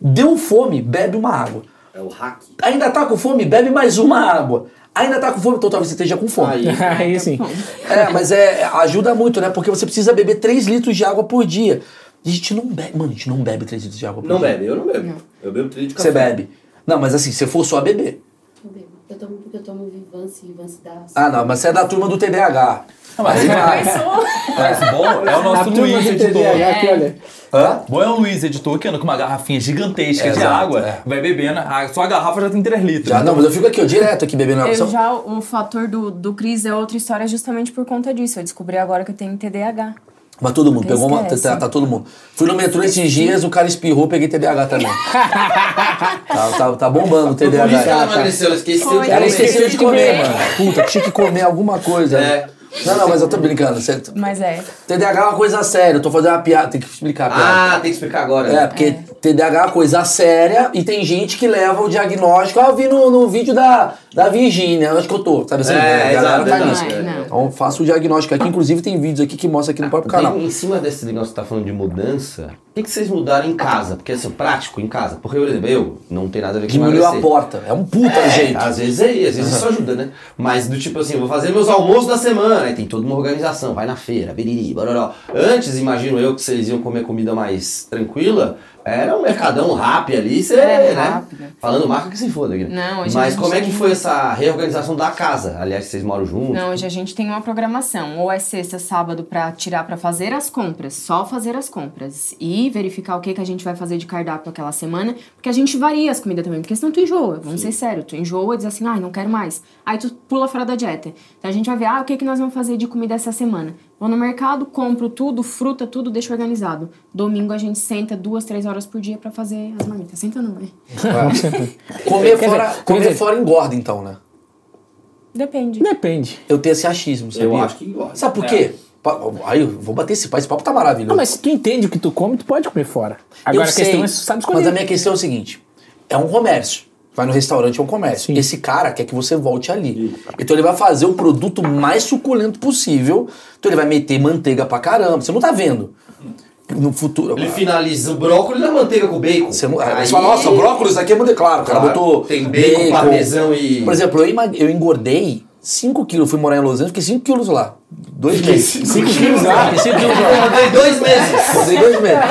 Deu fome, bebe uma água. É o hack. Ainda tá com fome, bebe mais uma água. Ainda tá com fome, então talvez você esteja com fome. Aí. [laughs] Aí sim. É, mas é, ajuda muito, né? Porque você precisa beber 3 litros de água por dia. E a gente não bebe, mano, a gente não bebe 3 litros de água por Não dia. bebe, eu não bebo. Eu bebo trilho de café. Você bebe. Não, mas assim, se for só beber. Eu bebo. Eu tomo porque eu tomo Vivance e Vivance dá. Ah, não, mas você é da turma do TDAH. Vai. Mas bom é o nosso Luiz, editor. aqui, olha. Hã? Bom é o Luiz, editor, que anda com uma garrafinha gigantesca de Exato, água, é. vai bebendo, a sua garrafa já tem 3 litros. Já, não, mas eu fico aqui, eu direto aqui bebendo água. Eu Só- já, o fator do, do Cris é outra história justamente por conta disso. Eu descobri agora que eu tenho TDAH. Mas todo mundo, pegou uma. Tá, tá todo mundo. Fui no metrô esses dias, o cara espirrou, peguei TDAH também. [laughs] tá, tá, tá bombando o por isso ela TDAH. emagreceu, ela esqueceu de Ela comer. esqueceu de comer, [laughs] mano. Puta, tinha que comer alguma coisa. É. Não, não, mas eu tô brincando. Você... Mas é. TDAH é uma coisa séria, eu tô fazendo uma piada, tem que explicar a piada. Ah, tem que explicar agora. É, porque é uma coisa séria e tem gente que leva o diagnóstico. Ah, eu vi no, no vídeo da, da Virgínia, onde que eu tô, sabe assim? É, a galera tá nisso. Então faço o diagnóstico aqui, inclusive tem vídeos aqui que mostra aqui no próprio canal. Tem, em cima desse negócio que você tá falando de mudança, o que, que vocês mudaram em casa? Porque assim, prático em casa. Porque, por exemplo, eu não tem nada a ver com Diminuiu a porta, é um puta É, jeito. Às vezes é, às vezes isso ajuda, né? Mas do tipo assim, eu vou fazer meus almoços da semana, aí tem toda uma organização, vai na feira, biriri, bororó. Antes, imagino eu que vocês iam comer comida mais tranquila, era um mercadão rápido ali, você, É, né? rápido. Falando marca que se foda aqui. Não, hoje Mas como é que tem- foi essa reorganização da casa? Aliás, vocês moram juntos? Não, hoje a gente tem uma programação. Ou é sexta, sábado pra tirar pra fazer as compras, só fazer as compras. E verificar o que, que a gente vai fazer de cardápio aquela semana. Porque a gente varia as comidas também, porque senão tu enjoa. Vamos ser sérios, tu enjoa e diz assim, ai, não quero mais. Aí tu pula fora da dieta. Então a gente vai ver, ah, o que, que nós vamos fazer de comida essa semana? Vou no mercado, compro tudo, fruta, tudo, deixo organizado. Domingo a gente senta duas, três horas por dia pra fazer as marmitas. Senta não, né? [laughs] Comer, fora, dizer, comer dizer- fora engorda, então, né? Depende. Depende. Eu tenho esse achismo, sabia? Eu acho que engorda. Sabe por quê? Pa- Aí eu vou bater esse papo, esse papo tá maravilhoso. Não, mas se tu entende o que tu come, tu pode comer fora. Agora eu a questão sei, é se tu sabe escolher. Mas a minha questão é o seguinte: é um comércio. Vai no restaurante, é um comércio. Sim. Esse cara quer que você volte ali. Então ele vai fazer o produto mais suculento possível. Então ele vai meter manteiga pra caramba. Você não tá vendo. No futuro. Ele finaliza o brócolis na manteiga com bacon. Você não, aí você fala, nossa, brócolis aqui é muito claro. O cara Claro, botou. tem bacon, parmesão e- Por exemplo, eu, eu engordei 5 quilos. Fui morar em Los Angeles, fiquei 5 quilos lá. Dois meses. 5 quilos lá? Fiquei 5 quilos Eu lá. engordei dois meses. Engordei dois meses.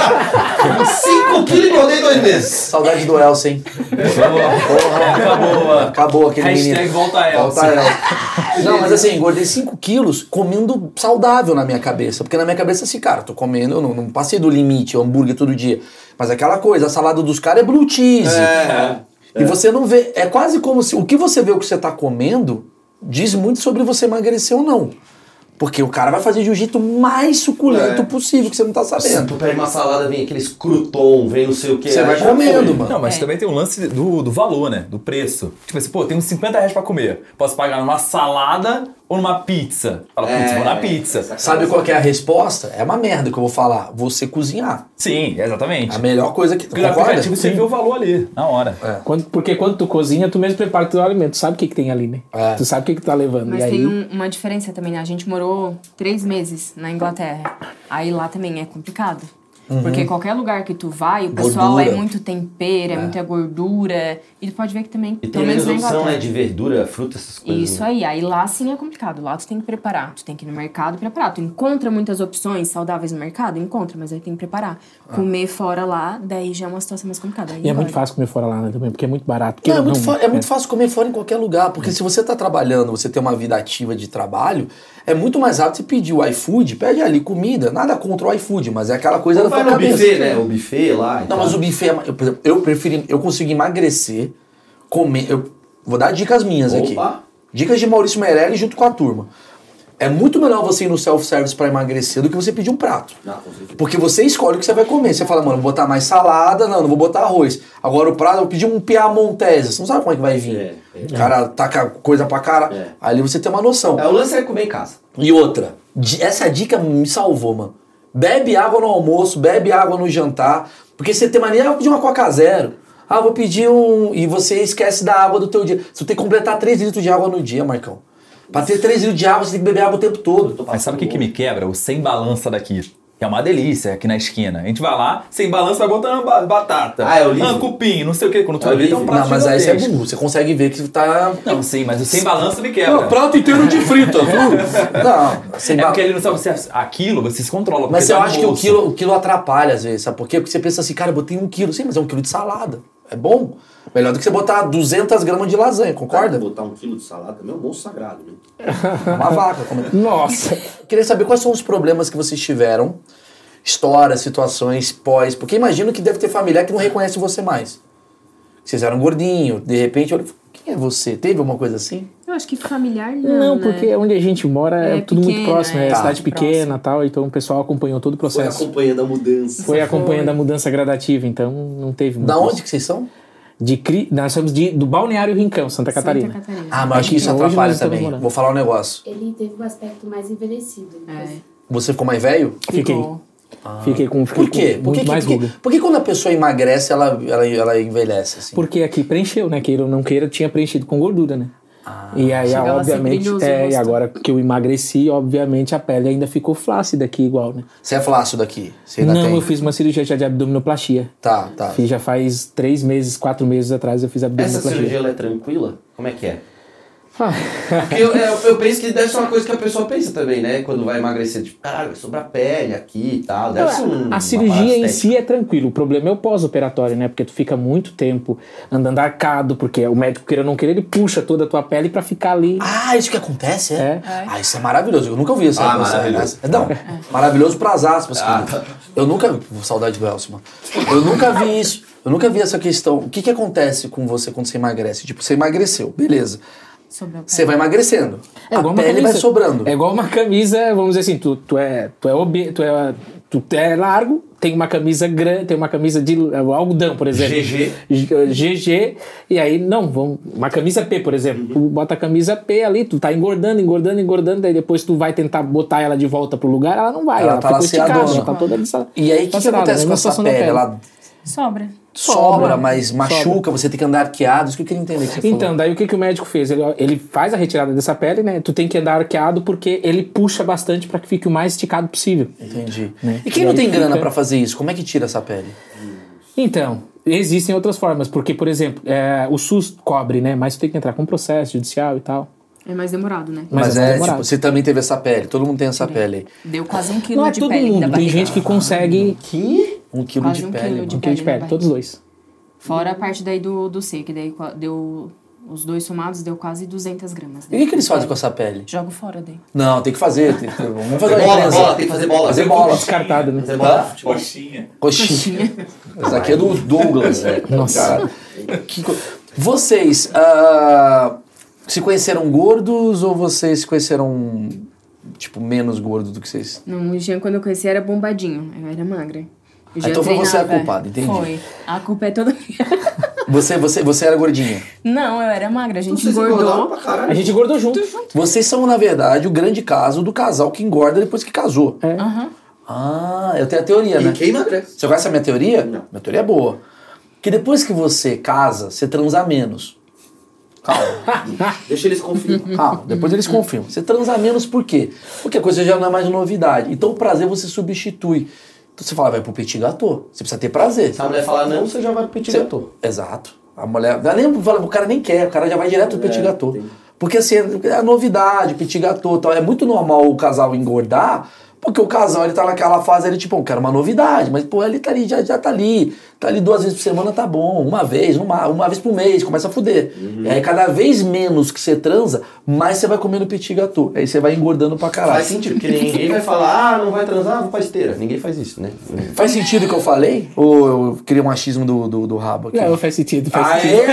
5 quilos e engordei dois meses. Saudade do Elcio, hein? Acabou. Acabou aquele Hashtag menino. volta Elcio. Volta Elcio. Não, mas assim, engordei 5 quilos comendo saudável na minha cabeça. Porque na minha cabeça, assim, cara, tô comendo, eu não, não passei do limite, hambúrguer todo dia. Mas aquela coisa, a salada dos caras é blue cheese. É. E você não vê. É quase como se. O que você vê o que você tá comendo diz muito sobre você emagrecer ou não. Porque o cara vai fazer de um jeito mais suculento É. possível que você não tá Se sabendo. tu pega uma salada, vem aqueles crouton, vem não sei o que. Você vai comendo, mano. Não, mas também tem o lance do, do valor, né? Do preço. Tipo assim, pô, tem uns 50 reais pra comer. Posso pagar numa salada ou numa pizza? Fala, putz, É, vou na pizza. Sabe qual que é a resposta? É uma merda que eu vou falar. Você cozinhar. Sim, exatamente. A melhor coisa que. Porque no Concorda? aplicativo você vê o valor ali, na hora. Quando- porque quando tu cozinha, tu mesmo prepara o teu alimento. Tu sabe o que, que tem ali, né? É. Tu sabe o que, que tu tá levando. Mas e aí, tem um- uma diferença também, né? A gente morou três meses na Inglaterra. Aí lá também é complicado. Porque qualquer lugar que tu vai, o pessoal Uhum. Gordura. é muito tempero, é, muita gordura. E tu pode ver que também, E tem pelo menos menos na opção, né? De verdura, fruta, essas coisas. Isso né? aí, aí lá sim é complicado. Lá tu tem que preparar. Tu tem que ir no mercado e preparar. Tu encontra muitas opções saudáveis no mercado? Encontra, mas aí tem que preparar. Comer fora lá, daí já é uma situação mais complicada. Aí e é muito fácil comer fora lá, né, também, porque é muito barato. Não, é, muito não- fa- é muito fácil comer fora em qualquer lugar, porque se você tá trabalhando, você tem uma vida ativa de trabalho, é muito mais rápido você pedir o iFood, pede ali comida, nada contra o iFood, mas é aquela coisa Ou da vai tua no cabeça. buffet, né? O buffet lá. Não, tal. mas o buffet, é eu, por exemplo, eu prefiro, eu consigo emagrecer, eu vou dar dicas minhas aqui. Opa. Dicas de Maurício Meirelles junto com a turma. É muito melhor você ir no self-service pra emagrecer do que você pedir um prato. Não, certeza. Porque você escolhe o que você vai comer. Você fala, mano, vou botar mais salada, não, não vou botar arroz. Agora o prato, eu pedi um piamontese. Você não sabe como é que vai vir. É, é. O cara taca coisa pra cara. É. Ali você tem uma noção. É, o lance é comer em casa. E outra, essa dica me salvou, mano. Bebe água no almoço, bebe água no jantar. Porque você tem mania, ah, pedir uma Coca Zero. Ah, vou pedir um. E você esquece da água do teu dia. Você tem que completar 3 litros de água no dia, Marcão. Pra ter 3 litros de água, você tem que beber água o tempo todo. Mas sabe o que, que me quebra? O sem balança daqui. Que é uma delícia aqui na esquina. A gente vai lá, sem balança, vai botando ba- batata. Ah, é o? Ah, cupim, não sei o que. Quando tu É o vai ver, tem um prato Não, mas aí você é burro. Você consegue ver que tá. Não, sim, mas o sem balança me Não, quebra. prato inteiro de frita. [laughs] não, sem É ba- porque ele não sabe você, aquilo, você se controla. Mas eu acho que o quilo, o quilo atrapalha às vezes, sabe por quê? Porque você pensa assim, cara, eu botei um quilo. Sim, mas é um quilo de salada. É bom. Melhor do que você botar 200 gramas de lasanha, concorda? Botar um quilo de salada também é um monstro sagrado, né? [laughs] Uma vaca. Como... é. Nossa. Queria saber quais são os problemas que vocês tiveram, histórias, situações, pós. Porque imagino que deve ter familiar que não reconhece você mais. Vocês eram gordinho, de repente, olha, quem é você? Teve alguma coisa assim? Eu acho que familiar não, Não, né? porque onde a gente mora é, É tudo muito pequeno, próximo, é, é. Tá. cidade pequena e tal, então o pessoal acompanhou todo o Foi processo. acompanhando a mudança. Foi acompanhando a mudança gradativa, então não teve muito Da isso. onde que vocês são? De Cri... Nós somos de, do Balneário Rincão, Santa Catarina. Santa Catarina. Ah, mas acho que isso nós atrapalha também. Vou falar um negócio. Ele teve um aspecto mais envelhecido. É. Você ficou mais velho? Fiquei. Ficou. Fiquei com, fiquei Por quê? com Por que, muito mais por, ruga. que, por que quando a pessoa emagrece, ela, ela, ela envelhece assim? Porque aqui preencheu, né? Queira ou não queira, tinha preenchido com gordura, né? e aí, obviamente, é, e agora que eu emagreci, obviamente a pele ainda ficou flácida aqui igual, né? Você é flácido ainda não, tem? eu fiz uma cirurgia já de abdominoplastia. Tá, tá. Fiz já faz três meses, quatro meses atrás eu fiz Essa abdominoplastia. cirurgia ela é tranquila? Como é que é? Ah, Porque eu, é, eu penso que deve ser uma coisa que a pessoa pensa também, né? Quando vai emagrecer, tipo, caralho, vai sobrar pele aqui e tal. Deve ser um. a cirurgia em si é tranquilo. O problema é o pós-operatório, né? Porque tu fica muito tempo andando arcado, porque o médico, queira ou não querer, ele puxa toda a tua pele pra ficar ali. Ah, isso que acontece, é? É. Ah, isso é maravilhoso. Eu nunca ouvi essa Ah, maravilhoso. essa- Não, maravilhoso pras aspas. Ah. Eu nunca. Saudade do Elcio, mano. Eu nunca vi isso. Eu nunca vi essa questão. O que, que acontece com você quando você emagrece? Tipo, você emagreceu, beleza. Você vai emagrecendo. É a pele vai sobrando. É igual uma camisa, vamos dizer assim, tu, tu é tu é, obe, tu é tu é largo, tem uma camisa grande, tem uma camisa de é, algodão, por exemplo. GG. GG, e aí, não, vamos, uma camisa P, por exemplo. Tu bota a camisa P ali, tu tá engordando, engordando, engordando, daí depois tu vai tentar botar ela de volta pro lugar, ela não vai, Ela ela, tá ficou esticada, ela tá toda dessa- E aí, o que, que acontece né? com essa pele? Ela Sobra. Sobra, Sobra. mas machuca, você tem que andar arqueado. Isso que eu queria entender. Que você Então, falou. daí o que, que o médico fez? Ele, ele faz a retirada dessa pele, né? Tu tem que andar arqueado porque ele puxa bastante pra que fique o mais esticado possível. Entendi. Né? E quem E não tem grana fica- pra fazer isso, como é que tira essa pele? Então, existem outras formas, porque, por exemplo, é, o SUS cobre, né? Mas tu tem que entrar com processo judicial e tal. É mais demorado, né? Mas Mas, é é, demorado. tipo, você também teve essa pele, todo mundo tem essa pele aí. Deu quase um quilo Não é de todo pele da mundo, tem gente que consegue Um quilo Quase de um pele. quilo de um quilo de pele todos dois. Fora a parte daí do, do C, que daí deu... Os dois somados deu quase 200 gramas. E o que, que eles fazem com essa pele? Jogo fora daí. Não, tem que fazer. tem que- vamos fazer Bola, bola, tem que fazer bola. Fazer bola. Descartado, né? Fazer bola. Futebol. Coxinha. Coxinha. Esse aqui é do Douglas. né? [laughs] Nossa. Que co- Vocês ah, se conheceram gordos ou vocês se conheceram, tipo, menos gordos do que vocês? Não, o Jean, quando eu conheci, era bombadinho. Eu era magra. Jean então foi você a culpada, entendi. Foi. A culpa é toda minha. [laughs] Você, você, você era gordinha. Não, eu era magra. A gente Vocês engordaram engordou. pra caralho. A gente engordou junto. Vocês são, na verdade, o grande caso do casal que engorda depois que casou. É. Aham. Ah, eu tenho a teoria, E né? quem emagrece? Você conhece a minha teoria? Não. Minha teoria é boa. Que depois que você casa, você transa menos. Calma. [laughs] Deixa eles confirmar. Calma, depois eles confirmam. Você transa menos por quê? Porque a coisa já não é mais novidade. Então o prazer você substitui. Então você fala, vai pro petit gâteau. Você precisa ter prazer. Se a mulher falar não, você já vai pro petit Você- gâteau. Exato. A mulher. não é nem, o cara nem quer, o cara já vai direto pro petit gâteau. entendi. Porque assim, é novidade, petit gâteau tal. É muito normal o casal engordar Porque o casal, ele tá naquela fase ali, tipo, eu quero uma novidade, mas, pô, ele tá ali, já, já tá ali. Tá ali duas vezes por semana, tá bom. Uma vez, uma, uma vez por mês, começa a fuder. Uhum. E aí, cada vez menos que você transa, mais você vai comendo petit gâteau. Aí você vai engordando pra caralho. Faz sentido, porque ninguém vai falar, ah, não vai transar, vou pra esteira. Ninguém faz isso, né? Faz sentido o que eu falei? Ou eu queria um achismo do, do, do rabo aqui? Não, faz sentido, faz Aê! sentido.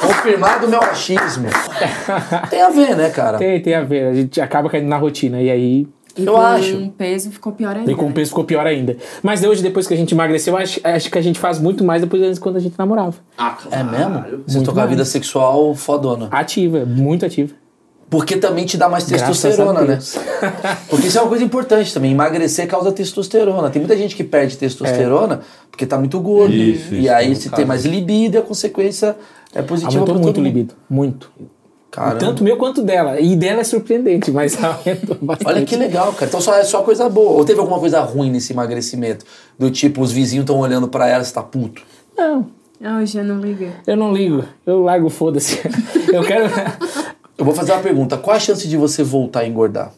[laughs] Confirmado o meu achismo. [laughs] Tem a ver, né, cara? Tem, tem a ver. A gente acaba caindo na rotina. E aí. E Eu com acho. o peso ficou pior ainda. E com o né? peso ficou pior ainda. Mas hoje, depois que a gente emagreceu, acho, acho que a gente faz muito mais depois de quando a gente namorava. Ah, É mesmo? Você Muito tocar a vida sexual fodona. Ativa, muito ativa. Porque também te dá mais testosterona, né? [laughs] Porque isso é uma coisa importante também. Emagrecer causa testosterona. Tem muita gente que perde testosterona porque tá muito gordo. Isso, e isso, aí se tem mais libido e a consequência é positiva Aumentou muito mundo. libido. Muito. Caramba. Tanto meu quanto dela. E dela é surpreendente, mas aumentou [laughs] bastante. Olha que legal, cara. Então só é só coisa boa. Ou teve alguma coisa ruim nesse emagrecimento? Do tipo, os vizinhos estão olhando pra ela e você tá puto. Não, Ah, eu já não liga. eu não ligo. Eu largo, foda-se. [laughs] Eu quero. Eu vou fazer uma pergunta. Qual a chance de você voltar a engordar?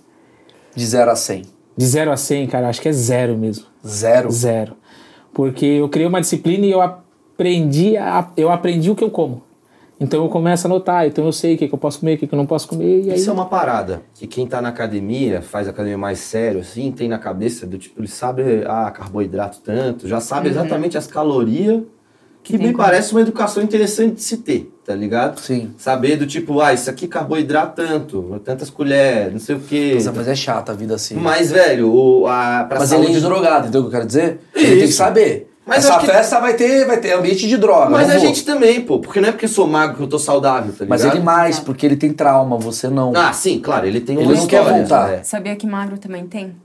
De 0 a 100? De 0 a 100, cara, acho que é zero mesmo. Zero? Zero. Porque eu criei uma disciplina e eu aprendi, a, eu aprendi o que eu como. Então eu começo a anotar, então eu sei o que, que eu posso comer, o que, que eu não posso comer, e aí. Isso é uma parada que quem tá na academia, faz academia mais sério, assim, tem na cabeça do tipo, ele sabe, ah, carboidrato tanto, já sabe exatamente as calorias, que tem me como. parece uma educação interessante de se ter, tá ligado? Sim. Saber do tipo, ah, isso aqui carboidrato tanto, tantas colheres, não sei o quê. Mas, mas é chata a vida assim. Mas, velho, o, a, pra Mas saúde... ele é drogado, entendeu o que eu quero dizer? Ele tem que Isso. saber. Mas Essa acho que- festa vai ter, vai ter ambiente de droga. Mas a vou. gente também, pô, porque não é porque eu sou magro que eu tô saudável, tá ligado? Mas ele mais, porque ele tem trauma, você não. Ah, sim, claro, ele tem Ele uma não quer voltar. né? Sabia que magro também tem?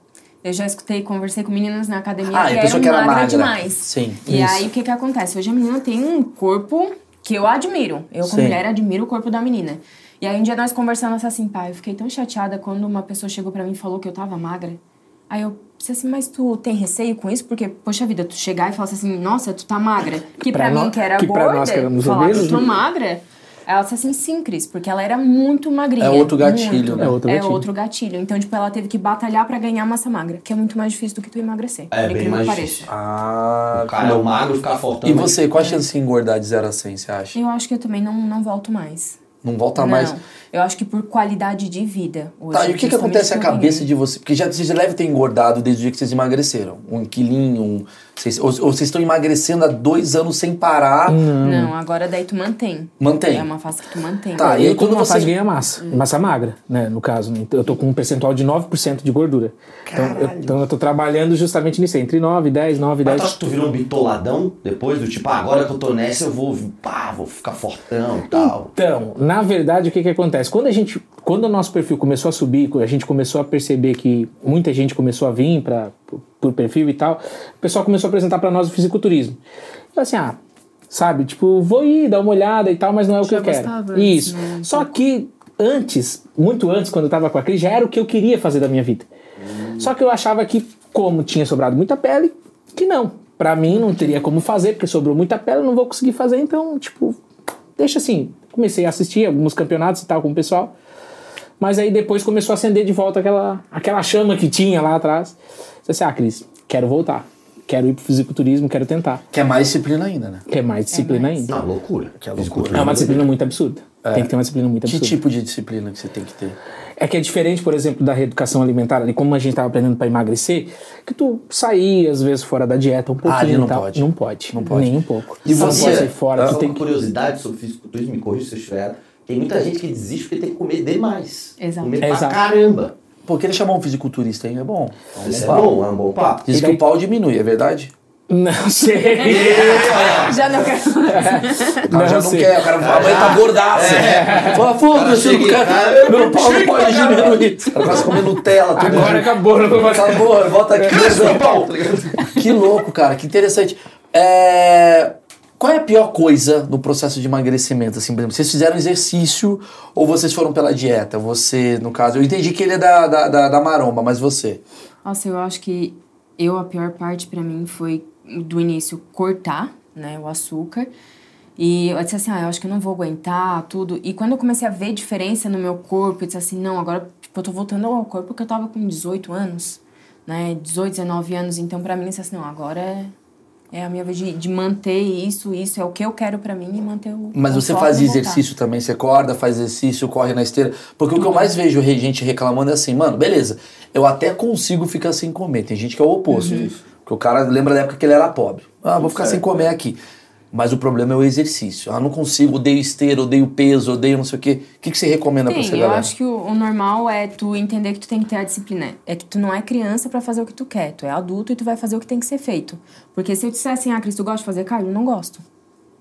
Eu já escutei, conversei com meninas na academia Ah, que a pessoa eram que era magra magra. demais. Sim, E isso. aí, o que que acontece? Hoje a menina tem um corpo que eu admiro. Eu, como Sim. mulher, admiro o corpo da menina. E aí, um dia nós conversando assim, pai, eu fiquei tão chateada quando uma pessoa chegou pra mim e falou que eu tava magra. Aí eu assim, mas tu tem receio com isso? Porque, poxa vida, tu chegar e falar assim, nossa, tu tá magra. Que pra, Pra mim, que era que pra gorda, nós que éramos falar que eu obesos, tô né? magra. Ela disse assim, sim, Cris, porque ela era muito magrinha. É outro gatilho, muito. né? É outro gatilho. É outro gatilho. Então, tipo, ela teve que batalhar pra ganhar massa magra, que é muito mais difícil do que tu emagrecer. É, bem mais que difícil. Ah, O cara é o magro ficar fortão. E mas- você, qual a chance de engordar de 0 a 100, você acha? Eu acho que eu também não, não volto mais. Não volta não, mais. eu acho que por qualidade de vida. Hoje, Tá, e o que, que acontece eu cabeça de você? Porque já vocês já devem ter engordado desde o dia que vocês emagreceram. Um quilinho, um, vocês- ou, ou vocês estão emagrecendo há dois anos sem parar. Não, agora daí tu mantém. Mantém. É uma fase que tu mantém. Tá, e aí quando você- fase de ganhar massa, massa magra, né, no caso. né? Então, Eu tô com um percentual de 9% de gordura. Então eu, então eu tô trabalhando justamente nisso, aí, entre 9, 10, 9, Mas 10. tu acha que tu virou um bitoladão depois do tipo, ah, agora que eu tô nessa eu vou, pá, vou ficar fortão e tal. Então, na verdade, o que que acontece? Quando a gente, quando o nosso perfil começou a subir, a gente começou a perceber que muita gente começou a vir para por perfil e tal, o pessoal começou a apresentar para nós o fisiculturismo. Eu assim, ah, sabe, tipo, vou ir dar uma olhada e tal, mas não é o que eu quero. antes, Isso. né? Só que antes, muito antes, quando eu tava com a Cris, já era o que eu queria fazer da minha vida. Só que eu achava que, como tinha sobrado muita pele, que não. Pra mim não teria como fazer, porque sobrou muita pele, eu não vou conseguir fazer, então, tipo, deixa assim. Comecei a assistir alguns campeonatos e tal com o pessoal. Mas aí depois começou a acender de volta aquela, aquela chama que tinha lá atrás. Disse assim, ah, Cris, quero voltar. Quero ir pro fisiculturismo, quero tentar. Que é mais disciplina ainda, né? Quer mais disciplina mais. ainda. Não, loucura. Que é loucura. É uma disciplina muito absurda. Tem que ter uma disciplina muito Que absurda. tipo de disciplina que você tem que ter? É que é diferente, por exemplo, da reeducação alimentar, ali, como a gente estava aprendendo para emagrecer, que tu sair, às vezes, fora da dieta um pouquinho ali não tal. pode. Não pode. Não pode. Nem um pouco. E Não você? pode sair fora. Só Tu tem uma que... curiosidade sobre fisiculturismo, me corrija se eu estiver errado. Tem muita gente que desiste porque tem que comer demais. Exato. Comer pra Exato. caramba. Pô, querer chamar um fisiculturista aí é bom. É um é bom, é um bom papo. Diz E que o pau diminui, é verdade? Não [laughs] sei. Já não quero. O cara já não sei. quer, o cara fala, mas tá gordaço. Fala, foda-se, Cara, não quero. chega, Meu pau não pode diminuir. O cara começa comer Nutella, tudo. Agora acabou, não vou. Acabou, volta aqui. Meu pau? Que louco, cara, que interessante. É, Qual é a pior coisa no processo de emagrecimento? Assim, por exemplo, vocês fizeram exercício ou vocês foram pela dieta? Você, no caso, eu entendi que ele é da, da, da, da maromba, mas você? Nossa, eu acho que eu, a pior parte pra mim foi do início cortar, né, o açúcar. E eu disse assim, ah, eu acho que eu não vou aguentar tudo. E quando eu comecei a ver diferença no meu corpo, eu disse assim, não, agora tipo, eu tô voltando ao corpo que eu tava com 18 anos, né? 18, 19 anos. Então, pra mim, eu disse assim, não, agora é, é a minha vez de, de manter isso, isso é o que eu quero pra mim e manter o. Mas você faz exercício também, você acorda, faz exercício, corre na esteira. Porque o que eu mais vejo gente reclamando é assim, mano, beleza, eu até consigo ficar sem comer. Tem gente que é o oposto. Porque o cara lembra da época que ele era pobre. Ah, vou ficar sem comer aqui. Mas o problema é o exercício. Ah, não consigo, odeio esteira, odeio peso, odeio não sei o quê. O que, que você recomenda pra essa Sim, eu galera? acho que o, o normal é tu entender que tu tem que ter a disciplina. É que tu não é criança pra fazer o que tu quer. Tu é adulto e tu vai fazer o que tem que ser feito. Porque se eu disser assim, ah, Cris, tu gosta de fazer cardio? Eu não gosto.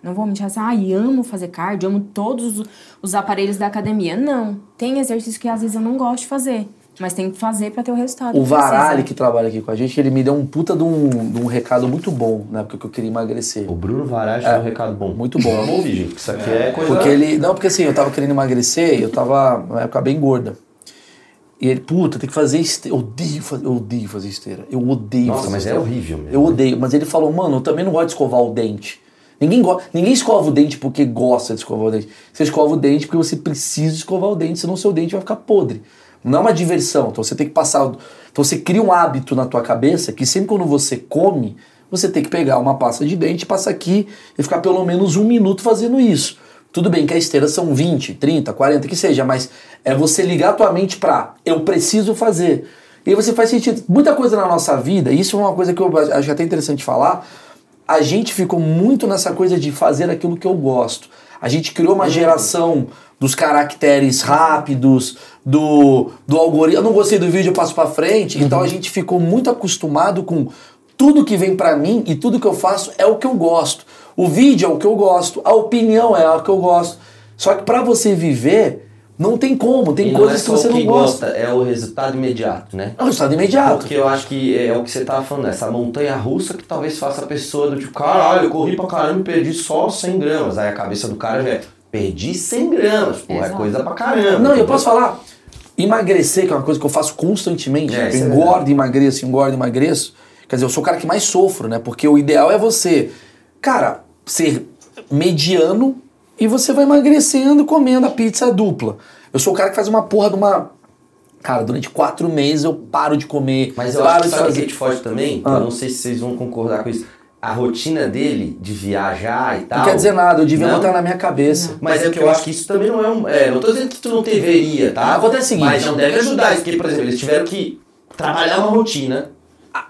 Não vou mentir assim, ah, amo fazer cardio, amo todos os- os aparelhos da academia. Não. Tem exercício que às vezes eu não gosto de fazer. Mas tem que fazer pra ter o resultado. O que precisa. Varalho, que trabalha aqui com a gente, ele me deu um puta de um, de um recado muito bom na época que eu queria emagrecer. O Bruno Varage deu um recado bom. Muito bom. Vamos ouvir, gente, que isso aqui é coisa... Porque ele. Não, porque assim, eu tava querendo emagrecer e eu tava numa época bem gorda. E ele, puta, tem que fazer esteira. Eu odeio fazer, eu odeio fazer esteira. Eu odeio Nossa, fazer mas é esteira. horrível mesmo. Eu odeio. Mas ele falou, mano, eu também não gosto de escovar o dente. Ninguém, go... Ninguém escova o dente porque gosta de escovar o dente. Você escova o dente porque você precisa escovar o dente, senão seu dente vai ficar podre. Não é uma diversão. Então você tem que passar. Então você cria um hábito na tua cabeça que sempre quando você come, você tem que pegar uma pasta de dente, passar aqui e ficar pelo menos um minuto fazendo isso. Tudo bem que a esteira são 20, 30, 40, que seja, mas é você ligar a tua mente pra eu preciso fazer. E aí você faz sentido. Muita coisa na nossa vida, e isso é uma coisa que eu acho até interessante falar, a gente ficou muito nessa coisa de fazer aquilo que eu gosto. A gente criou uma geração dos caracteres rápidos, do, do algoritmo. Eu não gostei do vídeo, eu passo pra frente. Então a gente ficou muito acostumado com tudo que vem pra mim e tudo que eu faço é o que eu gosto. O vídeo é o que eu gosto, a opinião é o que eu gosto. Só que pra você viver, não tem como, tem E coisas é que você o não gosta. gosta, é o resultado imediato, né? É um resultado imediato. Porque eu acho que é o que você tava falando, essa montanha russa que talvez faça a pessoa do tipo, caralho, eu corri pra caramba e perdi só 100 gramas. Aí a cabeça do cara já é, perdi 100 gramas, porra, é coisa pra caramba. Não, eu posso falar. Emagrecer, que é uma coisa que eu faço constantemente. É, eu isso é engordo, emagreço, engordo, emagreço. Quer dizer, eu sou o cara que mais sofro, né? Porque o ideal é você, cara, ser mediano e você vai emagrecendo comendo a pizza dupla. Eu sou o cara que faz uma porra de uma. Cara, durante quatro meses eu paro de comer. Mas eu paro acho que de sabe o que fazer. te foge também? Ah. Eu não sei se vocês vão concordar com isso. A rotina dele de viajar e tal. Não quer dizer nada, eu devia Não? botar na minha cabeça. Mas é que eu acho que isso também não é um. É, não tô dizendo que tu não deveria, tá? Acontece o seguinte- Mas não deve ajudar. Isso porque, por exemplo, eles tiveram que trabalhar uma rotina. A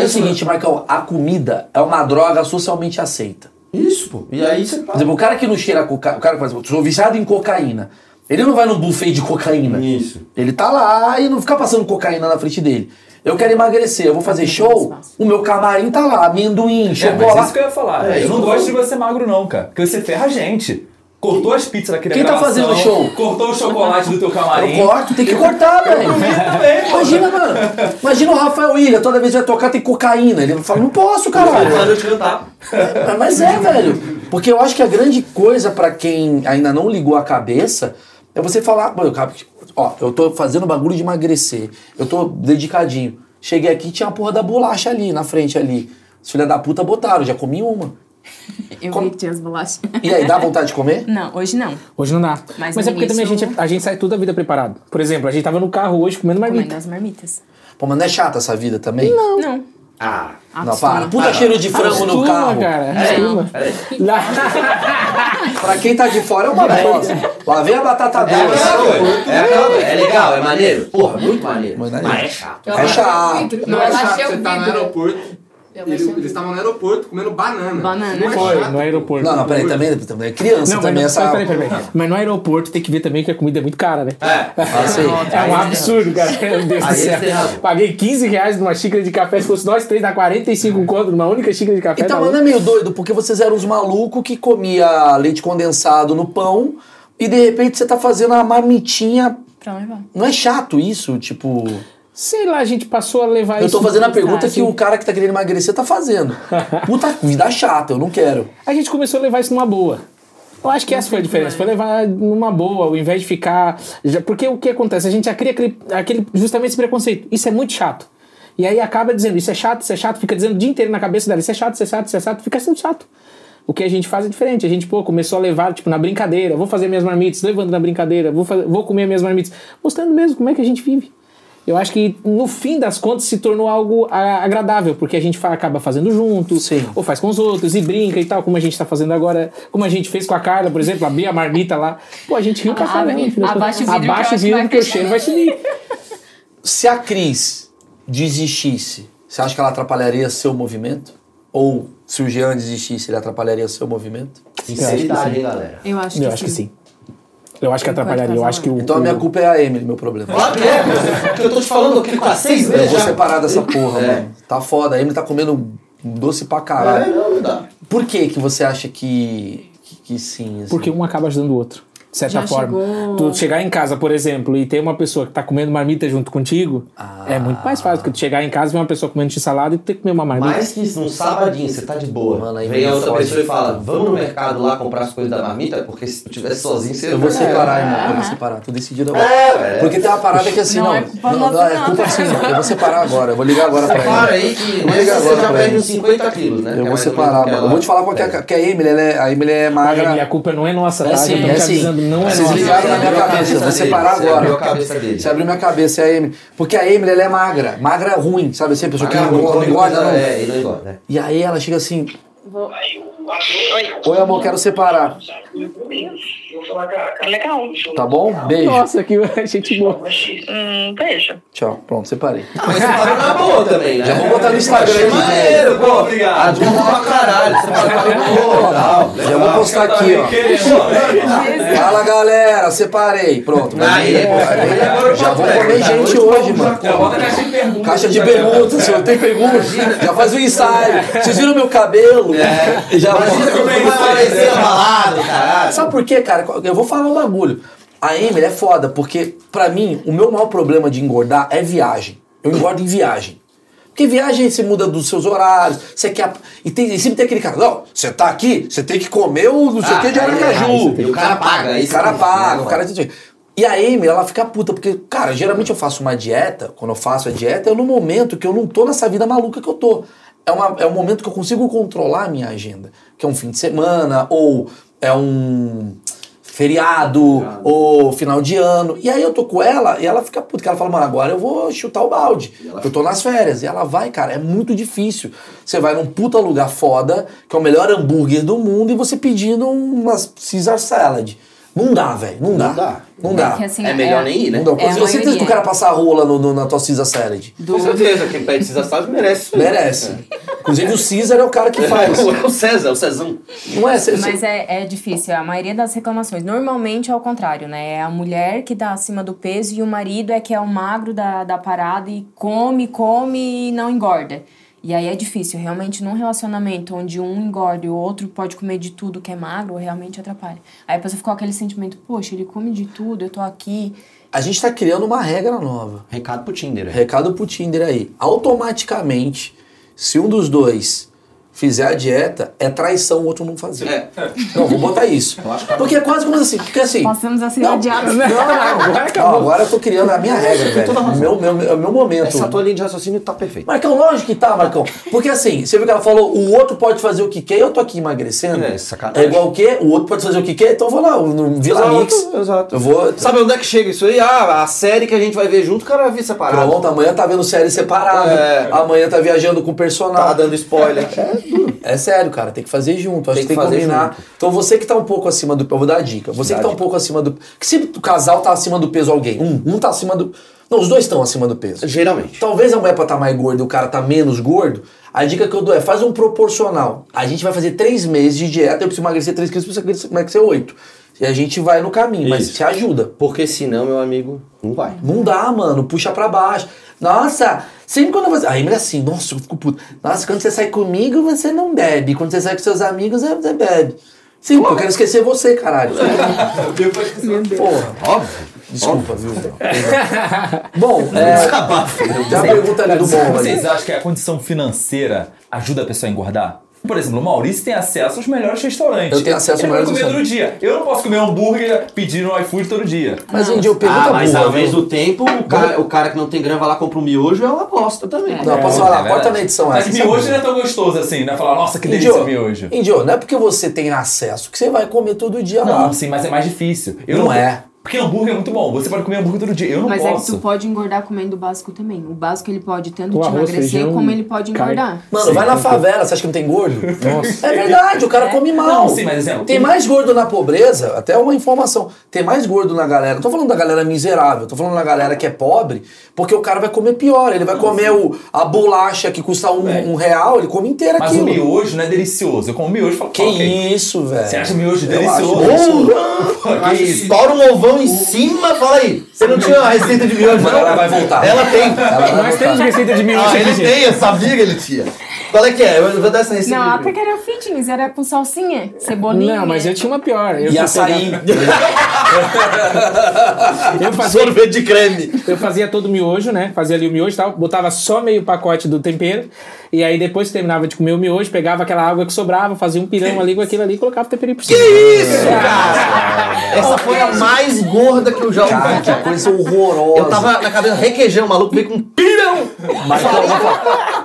é o seguinte, Marcão, a comida é uma droga socialmente aceita. Isso, pô. E aí você. Por exemplo, o cara que não cheira cocaína, o cara que faz, eu sou viciado em cocaína. Ele não vai no buffet de cocaína. Isso. Ele tá lá e não fica passando cocaína na frente dele. Eu quero emagrecer, eu vou fazer show, o meu camarim tá lá, amendoim, É, mas chocolate. isso que eu ia falar. É, eu não gosto de você magro, não, cara. Porque você ferra a gente. Cortou as pizzas daquele Quem tá gravação, fazendo show? Cortou o chocolate do teu camarim. Eu corto, tem que cortar, velho. [laughs] Imagina, mano. Imagina o Rafael Ilha, toda vez que vai tocar tem cocaína. Ele fala, não posso, caralho. Parou de cantar. Mas é, velho. Porque eu acho que a grande coisa pra quem ainda não ligou a cabeça é você falar, "Pô, eu de- ó, eu tô fazendo bagulho de emagrecer, eu tô dedicadinho. Cheguei aqui tinha a porra da bolacha ali, na frente ali. Os filha da puta botaram, já comi uma. [laughs] Eu Como- vi que tinha as bolachas. E aí, dá vontade de comer? Não, hoje não. Hoje não dá. Mas Mas, é porque também a gente, a gente sai tudo a vida preparado. Por exemplo, a gente tava no carro hoje comendo Comendo marmita. as marmitas. Pô, mas não é chata essa vida também? Não. Ah. Não, para. Puta cheiro de frango no carro. cara. É. Acostuma. [laughs] Pra quem tá de fora é uma bosta. Lá vem a batata É doce. É aquela coisa. É legal, é maneiro. Porra, muito maneiro. Mas não é- é chato. É chato. Não é chato, você tá no aeroporto. Eu Ele- eles estavam no aeroporto comendo banana. Banana. Não é Foi, chato. no aeroporto. Não, não, peraí, também, também é criança Não, também mas, essa. mas peraí, peraí, peraí. Mas no aeroporto tem que ver também que a comida é muito cara, né? É. [laughs] Ah. É um absurdo, cara. [laughs] Meu Deus do céu. Paguei 15 reais numa xícara de café. Se fosse nós três, dá 45 conto numa única xícara de café. Então, mas não é meio doido, porque vocês eram os malucos que comia leite condensado no pão e de repente você tá fazendo uma marmitinha. Pra levar. Não é chato isso? Tipo. Sei lá, a gente passou a levar Eu isso. tô fazendo a pergunta que o cara que tá querendo emagrecer tá fazendo. [laughs] Puta vida chata, eu não quero. A gente começou a levar isso numa boa. Eu acho que essa foi a diferença, foi levar numa boa, ao invés de ficar. porque o que acontece? A gente já cria aquele, aquele, justamente esse preconceito. Isso é muito chato. E aí acaba dizendo, isso é chato, isso é chato, fica dizendo o dia inteiro na cabeça dela, isso é chato, isso é chato, isso é chato, fica sendo chato. O que a gente faz é diferente. A gente, pô, começou a levar, tipo, na brincadeira. Vou fazer minhas marmitas, levando na brincadeira. Vou, fazer, vou comer minhas marmitas. Mostrando mesmo como é que a gente vive. Eu acho que, no fim das contas, se tornou algo a- agradável, porque a gente fa- acaba fazendo junto, ou faz com os outros, e brinca e tal, como a gente tá fazendo agora, como a gente fez com a Carla, por exemplo, abrir a marmita lá. Pô, a gente riu pra Ah, caramba. fim das abaixa o vidro Abaixa o que o cheiro vai subir. [laughs] Se a Cris desistisse, você acha que ela atrapalharia seu movimento? Ou se o Jean desistisse, ele atrapalharia seu movimento? Sinceridade, hein, galera? Eu acho que Eu acho que sim. Eu acho que atrapalharia. Eu acho que o. Então a minha culpa é a Emily, meu problema. Claro que é. Porque eu tô te falando aqui com seis Eu meses vou já. separar dessa porra, É. mano. Tá foda. A Emily tá comendo doce pra É, caralho. não, não dá. Por que que você acha que, que, que sim? assim? Porque um acaba ajudando o outro. De certa Já forma. chegou- Tu chegar em casa, por exemplo, e ter uma pessoa que tá comendo marmita junto contigo, é muito mais fácil do que tu chegar em casa e ver uma pessoa comendo x-salada e tu ter que comer uma marmita. Mais que isso, num sabadinho, você tá de boa. Mano, aí Vem a outra pessoa e fala, vamos no mercado lá comprar as coisas da marmita, porque se tu tivesse sozinho, você Eu vou separar, irmão. Eu Ah. vou separar. Tô decidido agora. É, velho. Porque tem uma parada que assim, Não não. é culpa não, nossa, não, é culpa assim, não. Eu vou separar agora. Eu vou ligar agora pra Separa ele. aí que vou ligar você agora já pra perde ele. uns 50 quilos, né? Eu é vou menos separar, mano. Eu vou te falar qual que é a, Emily, ela é, a Emily é magra. A culpa não é nossa, tá? É sim, Já tô é te sim. Não é Vocês ligaram na minha Abriu cabeça. Vou dele, separar você agora. abriu a cabeça dele. Você abriu minha cabeça, é a Emily. Porque a Emily, ela é magra. Magra ruim, sabe assim? A pessoa que Ah, não engorda, não engorda, não. É, e não engorda, né? E aí ela chega assim, Vou... oi amor, quero separar. Legal. Tá bom? Beijo. Nossa, que [laughs] gente boa. Hum, beijo. Tchau. Pronto, separei. Mas você parou na boa também, né? Já vou botar no Instagram Achei aqui. maneiro, pô. Obrigado. Ajuda pra caralho. Você parou na boa. Já vou postar aqui, ó. [laughs] Fala galera, separei. Pronto. Aí, já vou comer gente hoje, mano. Caixa de perguntas. Caixa de perguntas, senhor. Tem perguntas? Já faz o ensaio. Vocês viram meu cabelo? Já Imagina como é que vai parecer abalado, caralho. Sabe por quê, cara? Eu vou falar um bagulho. A Emily é foda, porque pra mim, o meu maior problema de engordar é viagem. Eu engordo em viagem. Porque viagem você muda dos seus horários, você quer. E, tem, e sempre tem aquele cara, não, você tá aqui, você tem que comer o não sei o que de Ah, Aracaju. aí, E o cara paga, aí O cara paga, né, o cara. E a Amy, ela fica puta, porque, cara, geralmente eu faço uma dieta, quando eu faço a dieta, é no momento que eu não tô nessa vida maluca que eu tô. É, uma, é um momento que eu consigo controlar a minha agenda. Que é um fim de semana, ou é um feriado, ou final de ano. E aí eu tô com ela e ela fica puta, que ela fala, mano, agora eu vou chutar o balde. Eu tô nas férias. E ela vai, cara, é muito difícil. Você vai num puta lugar foda, que é o melhor hambúrguer do mundo, e você pedindo uma Caesar salad. Não dá, velho. Não dá. Não dá. Não dá. Que, assim, É melhor nem ir, né? Não dá. É eu certeza que o cara passar a rola no, no- na tua Caesar salad. Com certeza, quem pede esses assados merece isso. Merece. Inclusive o Caesar é o cara que faz. [laughs] É o César, é o Cezão. Não é? Cê- Mas é, é difícil, a maioria das reclamações. Normalmente é o contrário, né? É a mulher que tá acima do peso e o marido é que é o magro da, da parada e come, come e não engorda. E aí é difícil, realmente num relacionamento onde um engorda e o outro pode comer de tudo que é magro, realmente atrapalha. Aí a pessoa ficou com aquele sentimento, poxa, ele come de tudo, eu tô aqui. A gente tá criando uma regra nova. Recado pro Tinder. é. Recado pro Tinder aí. Automaticamente, se um dos dois fizer a dieta, é traição o outro não fazer. É. Não, vou botar isso. Porque é quase como assim. Porque assim. Passamos a ser Não, odiados. Não, não, agora, agora eu tô criando a minha regra, velho. Meu, meu, meu, meu momento. Essa tua linha de raciocínio tá perfeita. Marcão, lógico que tá, Marcão. Porque assim, você viu que ela falou, o outro pode fazer o que quer, eu tô aqui emagrecendo. É, sacanagem. É igual o quê? O outro pode fazer o que quer, então eu vou lá, no Vila Exato, Mix. exato. Eu vou. Sabe onde é que chega isso aí? Ah, a série que a gente vai ver junto, o cara vai ver separado. Pronto, amanhã tá vendo série separada. É. Amanhã tá viajando com o personagem. Tá dando spoiler. É sério, cara, tem que fazer junto. Acho Tem que tem que que fazer combinar. junto. Então você que tá um pouco acima do. Eu vou dar a dica. Você que tá um pouco acima do. Que se o casal tá acima do peso alguém, um, um tá acima do. Não, os dois estão acima do peso. Geralmente. Talvez a mulher pra estar mais gorda e o cara tá menos gordo. A dica que eu dou é faz um proporcional. A gente vai fazer três meses de dieta, eu preciso emagrecer 3 quilos, você precisa emagrecer 8. E a gente vai no caminho, mas Isso. te ajuda. Porque senão, meu amigo, não vai. Não dá, mano. Puxa pra baixo. Nossa, sempre quando você. Aí ele assim, nossa, eu fico puto. Nossa, quando você sai comigo, você não bebe. Quando você sai com seus amigos, você bebe. Sim, porque eu quero esquecer você, caralho. [laughs] Porra. Óbvio. Desculpa, viu? [laughs] Bom, é. Tem uma pergunta ali do bom. Vocês acham que a condição financeira ajuda a pessoa a engordar? Por exemplo, o Maurício tem acesso aos melhores restaurantes. Eu tenho acesso aos vai melhores comer todo dia. Eu não posso comer hambúrguer pedindo no iFood todo dia. Mas, Indy, eu pergunto Ah, mas burra, ao viu? do tempo, o cara, o cara que não tem grana vai lá compra um miojo é uma aposta também. Não, posso falar, É corta na edição Mas essa. miojo não é tão gostoso assim, né? Falar, nossa, que delícia Indio, miojo. Indio, não é porque você tem acesso que você vai comer todo dia lá. Não, sim, mas é mais difícil. Eu Não é. Porque hambúrguer é muito bom. Você pode comer hambúrguer todo dia. Eu não Mas é que posso. tu pode engordar comendo o básico também. O básico ele pode tanto O te arroz, emagrecer feijão, como ele pode cai. engordar. Mano, vai na favela, você acha que não tem gordo? Nossa. É verdade, o cara come mal. Não, sim, mas exemplo, Tem mais gordo na pobreza, até uma informação. Tem mais gordo na galera. Não tô falando da galera miserável, tô falando da galera que é pobre, porque o cara vai comer pior. Ele vai comer o, a bolacha que custa um, um real, ele come inteira Mas aquilo. o miojo não é delicioso. Eu como miojo e falo, Que ok. isso, velho. Você acha miojo Eu delicioso? acho Pô, que isso? Estoura um ovão em cima, fala aí. Você não tinha a receita de miojo, Mas não? ela vai voltar. Ela tem. Ela vai Nós voltar. temos receita de miojo Ah, ele tem, eu sabia que ele tinha. Qual é que é? Eu vou dar essa receita. Não, até que era fitness, era com salsinha, cebolinha. Não, mas eu tinha uma pior. Eu E açaí. pegar- [laughs] Eu fazia, sorvete de creme. eu fazia todo o miojo, né? Fazia ali o miojo e tal. Botava só meio pacote do tempero. E aí depois que terminava de comer o miojo, pegava aquela água que sobrava, fazia um pirão ali com aquilo ali e colocava o temperinho por cima. Que isso, cara? Essa foi a mais gorda que eu já Cara, ouvi. que coisa horrorosa. Eu tava na cabeça requeijão, o maluco veio com um pirão. Mas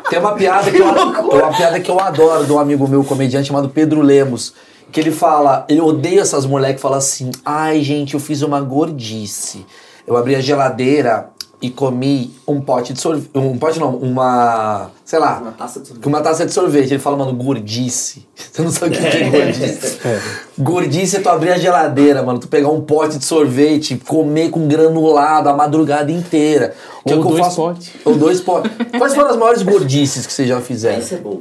tem uma piada que eu, [laughs] uma piada que eu adoro de um amigo meu, comediante chamado Pedro Lemos. Que ele fala, ele odeia essas mulheres que falam assim: ai gente, eu fiz uma gordice. Eu abri a geladeira e comi um pote de sorvete. Um pote não, uma. Sei lá. Uma taça de sorvete. Uma taça de sorvete. Ele fala, mano, gordice. [laughs] Você não sabe o que que é gordice. [laughs] Gordice é tu abrir a geladeira, mano. Tu pegar um pote de sorvete, comer com granulado a madrugada inteira. Que é Ou o que dois faço- potes. Ou dois potes. Quais foram as maiores gordices que vocês já fizeram? Isso é bom.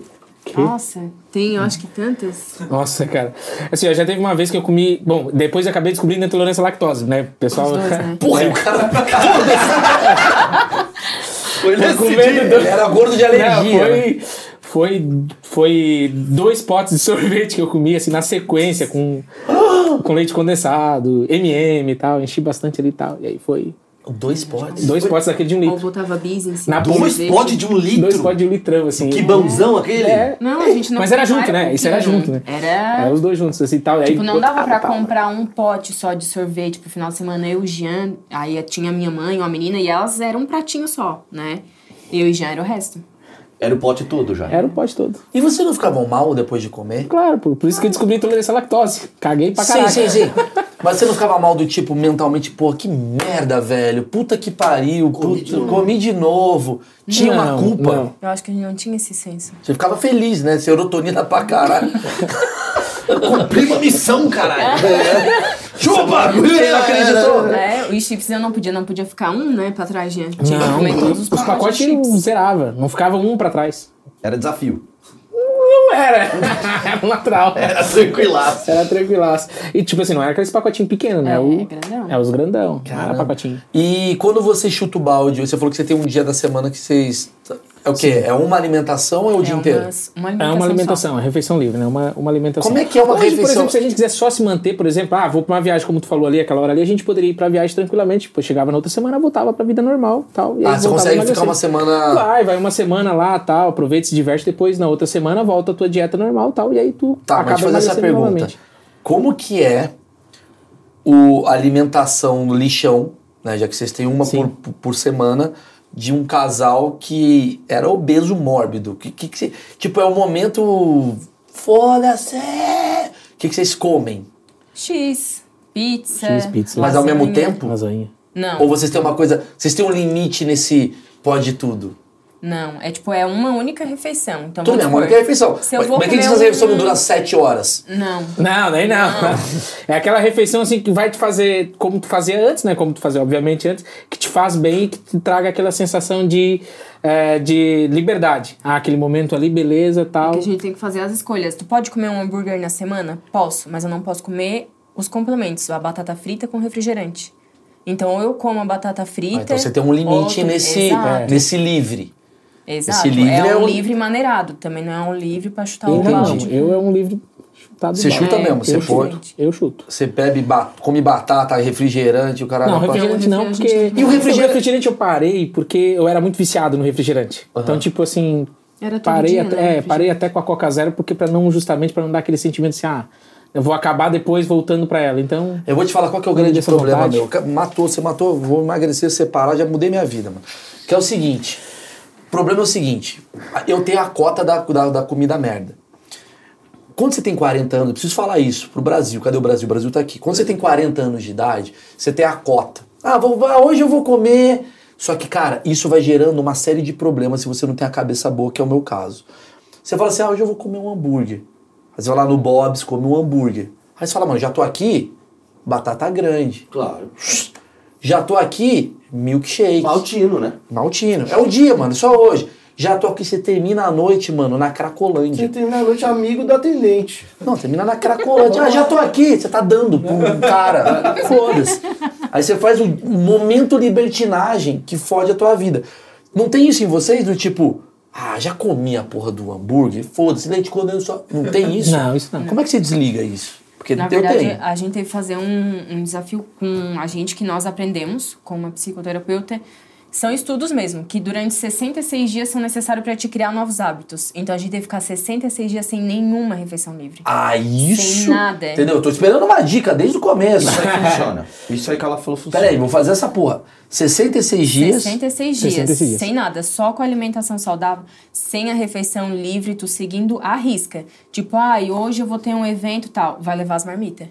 Nossa, tem, eu acho que tantas. Nossa, cara. Assim, ó, já teve uma vez que eu comi. Bom, depois eu acabei descobrindo a intolerância à lactose, né? Pessoal. Os dois, né? [laughs] Porra, o cara. [laughs] Foi nesse comendo dia. dois- Ele era gordo de Não, alergia. né? foi, foi, foi dois potes de [laughs] sorvete que eu comi, assim, na sequência, com, com leite condensado, MM e tal, enchi bastante ali e tal. E aí foi Dois potes. dois potes daquele de um Ou litro. botava bis em cima. Na do Dois potes de um litro. Dois potes de um litrão, assim. Que bãozão aquele. É, Não, a gente não Mas era junto, né? Isso era junto, né? Era. Era os dois juntos, assim e tal. E aí, Tipo, não dava pra comprar um pote só de sorvete pro final de semana. Eu e o Jean, aí tinha minha mãe, uma menina, e elas eram um pratinho só, né? Eu e o Jean era o resto. Era o pote todo já. Era o pote todo. E você não ficava mal depois de comer? Claro, por, por isso que eu descobri a intolerância à lactose. Caguei pra Sim, caralho. sim, sim. [laughs] Mas você não ficava mal do tipo, mentalmente, pô, que merda, velho. Puta que pariu. Comi, de, novo. Comi de novo. Tinha uma Não, culpa. não. Eu acho que a gente não tinha esse senso. Você ficava feliz, né? Serotonina pra caralho. Cumpri uma missão, caralho. Chupa! Você não acreditou? É, os chips eu não podia, não podia ficar um, né, pra trás, Jean. Tinha que Não, comer todos os os pacotes pacotes chips. não zerava. Não ficava um pra trás. Era desafio. Não era. [laughs] Era um natural. Era tranquilaço. Era tranquilaço. E tipo assim, não era aqueles pacotinhos pequenos, né? É, o, grandão. É os grandão. Não era pacotinho. E quando você chuta o balde, você falou que você tem um dia da semana que vocês. É o quê? É uma alimentação ou é o dia É inteiro? umas- uma É alimentação uma só. alimentação, é refeição livre, né? Uma, uma alimentação. Como é que é uma Hoje, por refeição? exemplo, se a gente quiser só se manter, por exemplo, ah, vou pra uma viagem, como tu falou ali, aquela hora ali, a gente poderia ir pra viagem tranquilamente. Depois chegava na outra semana, voltava pra vida normal tal. E aí Ah, você voltava consegue ficar uma semana. Vai, vai uma semana lá, tal, aproveita, se diverte, depois na outra semana volta a tua dieta normal, tal, e aí tu Tá, acaba mas fazer essa pergunta. novamente. Como que é o a alimentação no lixão, né? Já que vocês têm uma Sim. por, por semana de um casal que era obeso mórbido. Que, que, que você- tipo, é um momento. Foda-se! O que, que vocês comem? X, pizza. X, pizza. Mas ao mesmo lasanha. tempo? Lasanha. Não. Ou vocês têm uma coisa. Vocês têm um limite nesse pode tudo? Não, é tipo, é uma única refeição. Então, Tudo bem, é uma única refeição. Se Mas é que comer essa refeição não um- dura sete horas? Não. Não, nem não. [laughs] É aquela refeição assim que vai te fazer como tu fazia antes, né? Como tu fazia, obviamente, antes, que te faz bem e que te traga aquela sensação de, é, de liberdade. Ah, aquele momento ali, beleza tal. Que a gente tem que fazer as escolhas. Tu pode comer um hambúrguer na semana? Posso, mas eu não posso comer os complementos, a batata frita com refrigerante. Então, ou eu como a batata frita. Ah, então você tem um limite outro- nesse, Exato. nesse livre. Exato. esse livre é é um um- livre maneirado. Também não é um livre pra chutar o Eu não, balde. eu é um livro chutado Você balde. chuta É, mesmo, você eu pode. chuto. Eu chuto. Você bebe, ba- come batata, refrigerante, o cara Não, refrigerante não, porque. E o refrigerante? refrigerante eu parei porque eu era muito viciado no refrigerante. Então, tipo assim, Era parei dia, até, né, é, parei até com a Coca Zero porque para não justamente para não dar aquele sentimento assim, ah, eu vou acabar depois voltando para ela. Então, Eu vou te falar qual que é o grande problema, vontade. meu. Matou, você matou, vou emagrecer, separar, já mudei minha vida, mano. Que é o seguinte: o problema é o seguinte, eu tenho a cota da, da, da comida merda. Quando você tem 40 anos, preciso falar isso pro Brasil. Cadê o Brasil? O Brasil tá aqui. Quando você tem 40 anos de idade, você tem a cota. Ah, vou, hoje eu vou comer. Só que, cara, isso vai gerando uma série de problemas se você não tem a cabeça boa, que é o meu caso. Você fala assim, ah, hoje eu vou comer um hambúrguer. Aí você vai lá no Bob's, come um hambúrguer. Aí você fala, mano, já tô aqui, batata grande. Claro. Já tô aqui, milkshake. Maltino, né? Maltino. É o dia, mano, só hoje. Já tô aqui, você termina a noite, mano, na Cracolândia. Você tem na noite amigo do atendente. Não, termina na Cracolândia. Ah, já tô aqui. Você tá dando pra um cara. Foda-se. Aí você faz um momento libertinagem que fode a tua vida. Não tem isso em vocês? Do tipo, ah, já comi a porra do hambúrguer? Foda-se, leite condensado. Não tem isso? Não, isso não. Como é que você desliga isso? Porque Na eu verdade, tenho. a gente teve que fazer um, um desafio com a gente que nós aprendemos com uma psicoterapeuta. São estudos mesmo, que durante 66 dias são necessários para te criar novos hábitos. Então a gente teve que ficar 66 dias sem nenhuma refeição livre. Ah, isso. Sem nada. Entendeu? Eu tô esperando uma dica desde o começo. Isso aí funciona. [laughs] Isso aí que ela falou funciona. Peraí, vou fazer essa porra. 66 dias. 66 dias, 66 dias. sem nada, só com alimentação saudável, sem a refeição livre, tu seguindo a risca. Tipo, ai, hoje eu vou ter um evento e tal, vai levar as marmitas.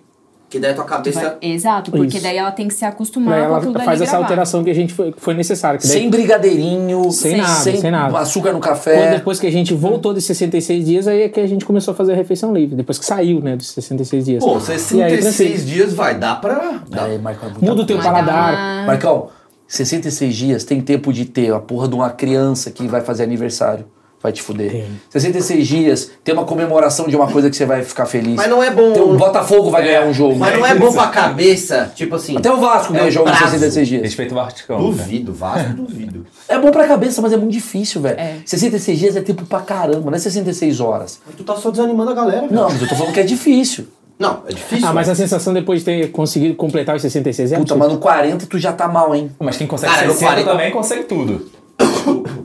Que daí a tua Tu cabeça. vai- Exato, porque Isso. daí ela tem que se acostumar daí com ela aquilo faz essa alteração que a gente foi, foi necessária. daí- Sem brigadeirinho, Sem nada, sem nada. açúcar no Quando café. depois que a gente voltou de 66 dias, aí é que a gente começou a fazer a refeição livre. Depois que saiu, né, dos 66 dias. Pô, E aí, 66 tranquilo. dias vai, dá pra. Dá. Aí, Marcão, Muda o teu paladar. Marcão, 66 dias tem tempo de ter a porra de uma criança que vai fazer aniversário. Vai te fuder. Tem. 66 dias tem uma comemoração de uma coisa que você vai ficar feliz. Mas não é bom. Tem um Botafogo vai ganhar um jogo. Mas não é bom pra cabeça. Tipo assim. Até o Vasco É ganha um jogo em prazo. 66 dias. Respeito o Vascão. Duvido, Vasco, duvido. É bom pra cabeça, mas é muito difícil, velho. É. 66 dias é tempo pra caramba, não é 66 horas. Mas tu tá só desanimando a galera, velho. Não, mas eu tô falando que é difícil. Não, é difícil. Ah, mas a sensação depois de ter conseguido completar os 66 é Puta, absurdo. mas no 40 tu já tá mal, hein? Mas quem consegue Cara, eu 60 parei- também consegue tudo.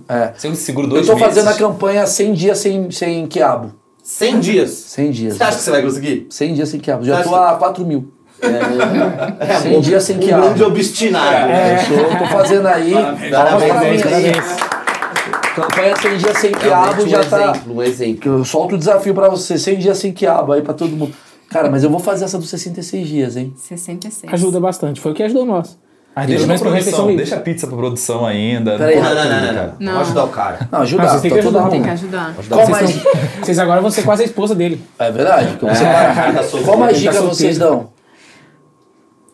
É. Eu seguro Eu dois tô meses... fazendo a campanha 100 dias sem, sem quiabo. 100 dias. 100 dias. Você acha que você vai conseguir? 100 dias sem quiabo. Já tô que- há 4 mil. É, 100 dias sem um quiabo. grande obstinado. É, eu sou- tô fazendo aí. Parabéns, mim parabéns, aí. Campanha 100 dias sem quiabo Realmente já um tá. exemplo, um exemplo. Eu solto o desafio pra você, 100 dias sem quiabo aí pra todo mundo. Cara, mas eu vou fazer essa dos 66 dias, hein? 66. Ajuda bastante. Foi o que ajudou nós. Mas Pelo deixa pra produção, livre. deixa a pizza pra produção ainda. Peraí, Não Não, pode não, não, não, não. Não. Vamos ajudar o cara. Não, ajudar. Ah, vocês têm tá que ajudar. Tem que ajudar. Qual Vocês, mais, estão- vocês agora vão ser quase a esposa dele. É verdade. que você vai- Qual mais dica vocês dão?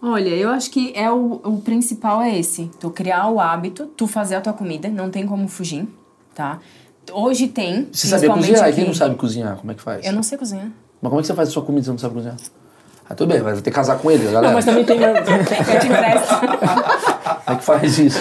Olha, eu acho que é o, o principal é esse. Tu criar o hábito, tu fazer a tua comida, não tem como fugir, tá? Hoje tem, Você sabia principalmente cozinhar? Aqui. quem não sabe cozinhar, como é que faz? Eu não sei cozinhar. Mas como é que você faz a sua comida se você não sabe cozinhar? Ah, tudo bem, vai ter que casar com ele, galera. Não, mas também tem. Eu te empresto. Como é que faz isso?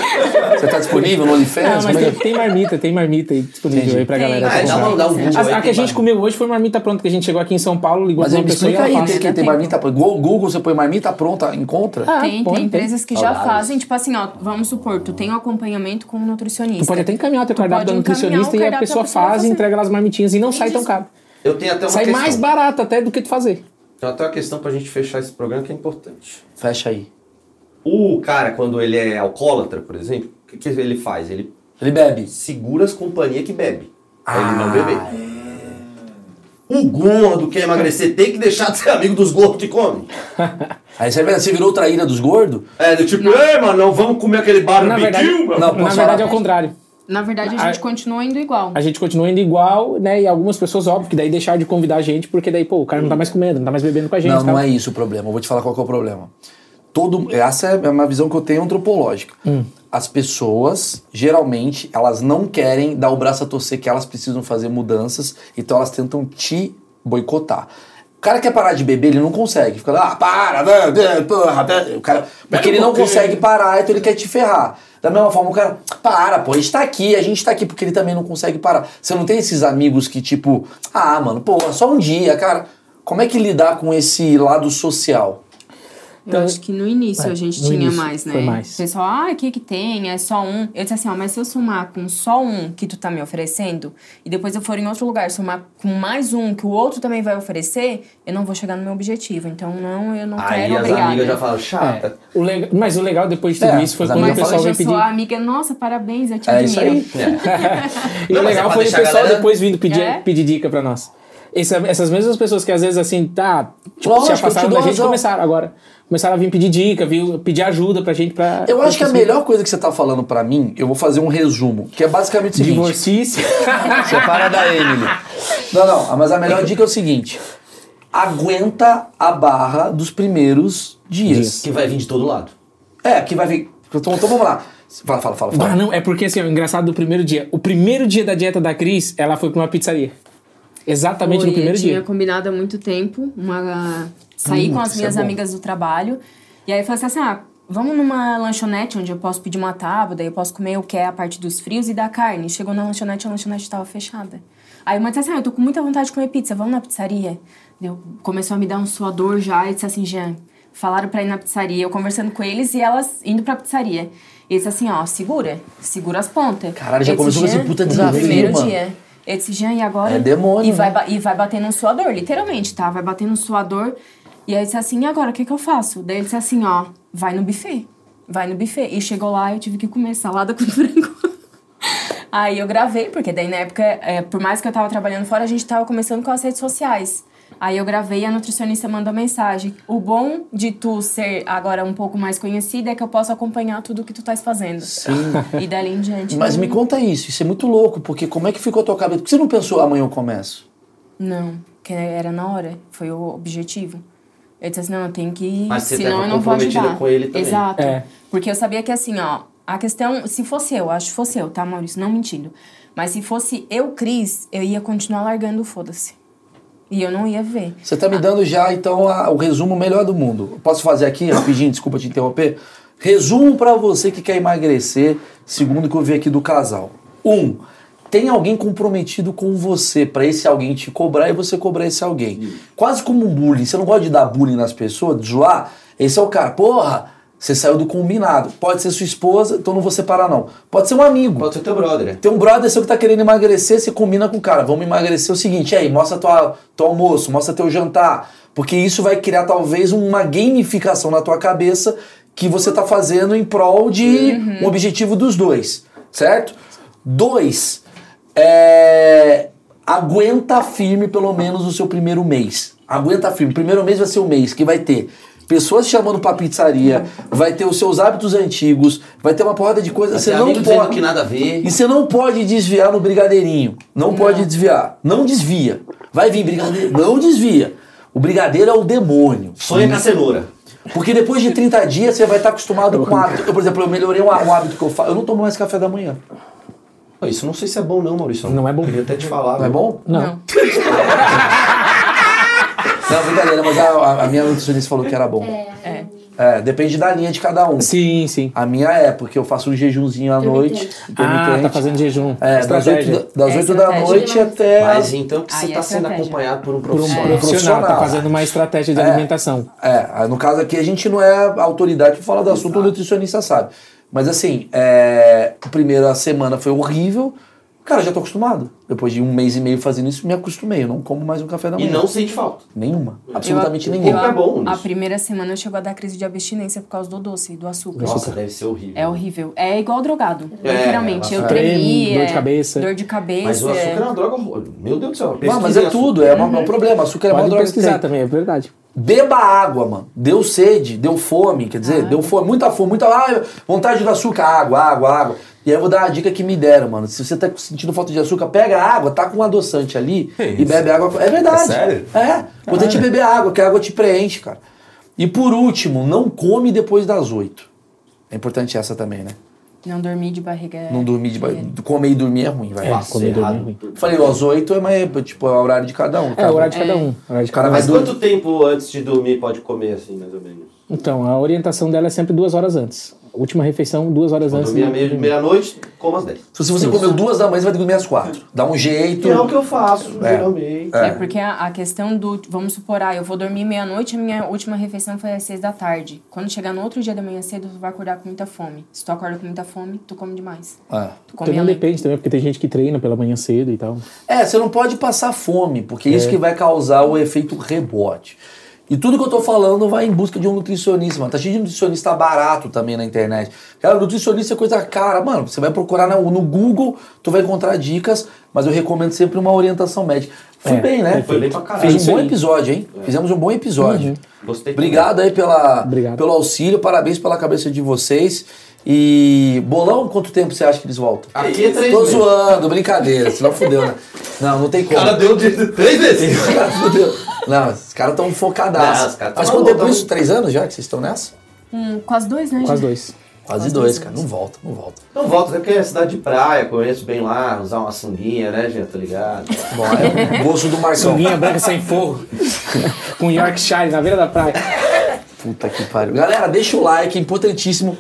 Você tá disponível no Não, OnlyFans? mas Como é tem, tem marmita, tem marmita aí disponível Entendi. aí pra Tem. galera. Ah, dá dá um Google A, aí, a que a tem gente mar- comeu hoje foi marmita pronta, que a gente chegou aqui em São Paulo, ligou Mas pra uma pessoa e explica ela aí, tem, tem tempo. marmita pronta. Go- Google, você põe marmita pronta, encontra? Ah, Tem, põe, tem empresas que já Saudades. fazem, tipo assim, ó, vamos supor, tu tem um acompanhamento com um nutricionista. Tu pode até encaminhar o teu cardápio da nutricionista e a pessoa faz e entrega lá as marmitinhas e não sai tão caro. Eu tenho até uma Sai questão. mais barato até do que tu fazer. Tem até uma questão pra gente fechar esse programa que é importante. Fecha aí. O cara, quando ele é alcoólatra, por exemplo, o que, que ele faz? Ele Ele bebe. segura as companhias que bebe. Pra ele não Ah, beber. O gordo quer emagrecer, tem que deixar de ser amigo dos gordos que comem. [laughs] Aí você, você virou traíra dos gordos? É, do tipo, ei, mano, não vamos comer aquele barbecue, Na verdade. Não, na verdade falar? é o contrário. Na verdade, a gente A- continua indo igual. A gente continua indo igual, né? E algumas pessoas, óbvio, que daí deixaram de convidar a gente, porque daí, pô, o cara não tá mais comendo, não tá mais bebendo com a gente. Não, tal. não é isso o problema. Eu vou te falar qual que é o problema. Todo, essa é uma visão que eu tenho antropológica. As pessoas, geralmente, elas não querem dar o braço a torcer que elas precisam fazer mudanças, então elas tentam te boicotar. O cara quer parar de beber, ele não consegue. Fica lá, ah, para, né, né, porra, né. o cara, porque ele não consegue parar, então ele quer te ferrar. Da mesma forma, o cara, para, pô, a gente tá aqui, a gente tá aqui, porque ele também não consegue parar. Você não tem esses amigos que, tipo, ah, mano, pô, só um dia, cara. Como é que lidar com esse lado social? Eu acho que no início É, a gente tinha início mais, né? foi mais. O pessoal, ah, o que que tem? É só um. Eu disse assim, ó, mas se eu somar com só um que tu tá me oferecendo, e depois eu for em outro lugar somar com mais um que o outro também vai oferecer, eu não vou chegar no meu objetivo. Então, não, eu não Aí quero, as obrigada. amigas já falam, chata. É, o lega- Mas o legal depois de tudo É, isso foi quando o pessoal Hoje veio pedir. a amiga, nossa, parabéns, eu te É isso admiro. [laughs] E Não, o é legal foi o pessoal galera- depois vindo pedir, É? pedir dica pra nós. Essa- essas mesmas pessoas que às vezes assim, tá, tipo, Lógico, se afastaram da gente, razão. começaram agora. Começaram a vir pedir dica, viu, pedir ajuda pra gente pra. Eu acho que a melhor coisa que você tá falando pra mim, eu vou fazer um resumo, que é basicamente o seguinte. Divorcice. [laughs] Separa da Emily. Não, não, mas a melhor dica é o seguinte: aguenta a barra dos primeiros dias. Que vai vir de todo lado. É, que vai vir. Então, então vamos lá. Fala, fala, fala. fala. Ah, não, é porque assim, o engraçado do primeiro dia. O primeiro dia da dieta da Cris, ela foi pra uma pizzaria. Exatamente Foi, no primeiro eu tinha dia. combinado há muito tempo, uma sair Hum, com as é minhas bom. amigas do trabalho. E aí eu falei assim: ah, vamos numa lanchonete onde eu posso pedir uma tábua, daí eu posso comer o que é a parte dos frios e da carne. Chegou na lanchonete, a lanchonete estava fechada. Aí uma disse assim: ah, eu tô com muita vontade de comer pizza, vamos na pizzaria? Deu, começou a me dar um suador já e disse assim: Jean, falaram pra ir na pizzaria. Eu conversando com eles e elas indo pra pizzaria. E disse assim: ó, segura, segura as pontas. Caralho, já Eu disse, começou com esse "Jean, puta desafio, primeiro mano." dia. Eu disse, Jean, e agora? É demônio, E vai, né? e vai batendo um suador, literalmente, tá? Vai batendo um suador. E aí disse assim, e agora, o que que eu faço? Daí ele disse assim, ó, vai no buffet. Vai no buffet. E chegou lá, eu tive que comer salada [laughs] com frango. aí eu gravei, porque daí na época, é, por mais que eu tava trabalhando fora, a gente tava começando com as redes sociais. Aí eu gravei e a nutricionista mandou mensagem. O bom de tu ser agora um pouco mais conhecida é que eu posso acompanhar tudo que tu estás fazendo. Sim. E dali em diante. Mas não- me conta isso, isso é muito louco, porque como é que ficou a tua cabeça? Por que você não pensou amanhã eu começo? Não, que era na hora. Foi o objetivo. Eu disse assim, não, eu tenho que ir, Mas você senão eu não vou ajudar. com ele também. Exato. É. Porque eu sabia que assim, ó, a questão, se fosse eu, acho que fosse eu, tá, Maurício? Não mentindo. Mas se fosse eu, Cris, eu ia continuar largando o foda-se. E eu não ia ver. Você tá me dando já, então, a- o resumo melhor do mundo. Posso fazer aqui, rapidinho, desculpa te interromper? Resumo pra você que quer emagrecer, segundo o que eu vi aqui do casal. Um, tem alguém comprometido com você pra esse alguém te cobrar e você cobrar esse alguém. Quase como um bullying. Você não gosta de dar bullying nas pessoas, de zoar? Esse é o cara. Porra, você saiu do combinado. Pode ser sua esposa, então não vou separar não. Pode ser um amigo. Pode ser teu brother. Tem um brother seu que tá querendo emagrecer, você combina com o cara, vamos emagrecer o seguinte, aí, mostra tua, teu almoço, mostra teu jantar, porque isso vai criar talvez uma gamificação na tua cabeça que você tá fazendo em prol de um objetivo dos dois, certo? Dois, é, aguenta firme pelo menos o seu primeiro mês. Aguenta firme. Primeiro mês vai ser o mês que vai ter pessoas te chamando pra pizzaria, vai ter os seus hábitos antigos, vai ter uma porrada de coisas. Vai Você não pode. que nada a ver. E você não pode desviar no brigadeirinho. Não, pode desviar. Não desvia. Vai vir brigadeiro. Não desvia. O brigadeiro é o demônio. Sonha com a cenoura. Porque depois de 30 dias você vai estar acostumado com o hábito. Eu, por exemplo, eu melhorei um, hábito que eu faço. Eu não tomo mais café da manhã. Isso não sei se é bom não, Maurício. Não é bom. Eu queria até te falar. Não é bom? Não. Não, [laughs] brincadeira, mas a, a- minha nutricionista falou que era bom. É. É, depende da linha de cada um. Sim, sim. A minha é, porque eu faço um jejumzinho à noite. Ah, tá fazendo jejum. É, das 8, Estratégia. da, das É oito da estratégia. noite até. Mas então que você Aí é tá sendo estratégia. acompanhado por um Por um profissional. profissional, tá Profissional. fazendo uma estratégia de É. alimentação. É, no caso aqui a gente não é autoridade para falar do assunto, o nutricionista sabe. Mas assim, é, a primeira semana foi horrível. Cara, já tô acostumado. Depois de um mês e meio fazendo isso, me acostumei. Eu não como mais um café da E manhã. não sente falta. Nenhuma. Absolutamente Eu- nenhuma. é bom A nisso. primeira semana eu chegou a dar crise de abstinência por causa do doce, do açúcar. Nossa, deve ser horrível. É horrível. É igual drogado. É, literalmente. Eu tremia. Dor de cabeça. Dor de cabeça. Mas o açúcar é uma droga. Meu Deus do céu. Pesquisem mas é tudo, é uma- é um problema. Açúcar é uma Pode droga pesquisar tem. também, é verdade. Beba água, mano. Deu sede, deu fome, quer dizer, deu fome, muita fome, muita ah, vontade do açúcar, água, água, água. E aí eu vou dar uma dica que me deram, mano. Se você tá sentindo falta de açúcar, pega a água, tá com um adoçante ali Que e isso? bebe água. É verdade. É sério? É. Importante beber água, que a água te preenche, cara. E por último, não come depois das oito. É importante essa também, né? Não dormir de barriga. é- Não dormir de ba- Comer e dormir é ruim, vai. É, Nossa, comer errado. dormir ruim. Falei, ó, às oito é, mas, tipo, é o horário de cada um. É, tá? o horário de cada um. de cara cada Mas quanto tempo antes de dormir pode comer, assim, mais ou menos? Então, a orientação dela é sempre duas horas antes. Última refeição duas horas antes. Dormir de- meia- meia-noite, como às 10. Se você comeu duas da manhã, você vai ter que dormir às quatro. Dá um jeito. É o que eu faço, É. geralmente. É, porque a, a questão do. Vamos supor, ah, eu vou dormir meia-noite, a minha última refeição foi às seis da tarde. Quando chegar no outro dia da manhã cedo, tu vai acordar com muita fome. Se tu acorda com muita fome, tu come demais. É. Tu come Também depende também, porque tem gente que treina pela manhã cedo e tal. É, você não pode passar fome, porque é isso que vai causar o efeito rebote. E tudo que eu tô falando vai em busca de um nutricionista, mano. Tá cheio de nutricionista barato também na internet. Cara, nutricionista é coisa cara. Mano, você vai procurar no, Google, tu vai encontrar dicas, mas eu recomendo sempre uma orientação médica. Fui É, bem, né? Foi bem pra caralho. Fiz um bom episódio, hein? Fizemos um bom episódio. Gostei. Obrigado aí pela, Obrigado. pelo auxílio, parabéns pela cabeça de vocês. E Bolão, quanto tempo você acha que eles voltam? Aqui é três Tô meses. zoando, brincadeira, senão fudeu, né? Não, não tem O como. cara deu de três vezes. [laughs] Os caras fudeu. Não, os caras estão Não, focadaços. os caras Faz tão quanto tempo isso? Três anos já que vocês estão nessa? Hum, quase dois, né? Quase dois. Quase Quase dois, dois cara. Não volta, não volta. Não volta, até porque é cidade de praia, conheço bem lá, usar uma sunguinha, né, gente? Tá ligado? Bom, é o gosto do Marcão. Sunguinha branca sem forro. [laughs] com Yorkshire na beira da praia. Puta que pariu. Galera, deixa o like, é importantíssimo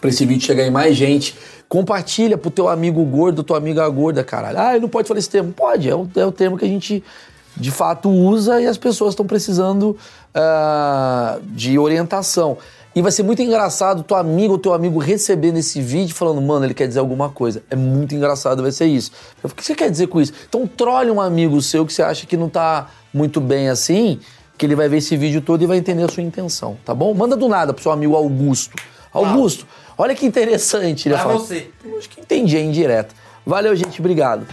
pra esse vídeo chegar em mais gente. Compartilha pro teu amigo gordo, tua amiga gorda, caralho. Ah, ele não pode falar esse termo. Pode, é o, é o termo que a gente de fato usa e as pessoas estão precisando ah, de orientação. E vai ser muito engraçado tua amiga ou teu amigo recebendo esse vídeo falando, mano, ele quer dizer alguma coisa. É muito engraçado, vai ser isso. O que você quer dizer com isso? Então trole um amigo seu que você acha que não tá muito bem assim, que ele vai ver esse vídeo todo e vai entender a sua intenção, tá bom? Manda do nada pro seu amigo Augusto. Augusto, olha que interessante. Pra você. Acho que entendi a indireta. Valeu, gente. Obrigado.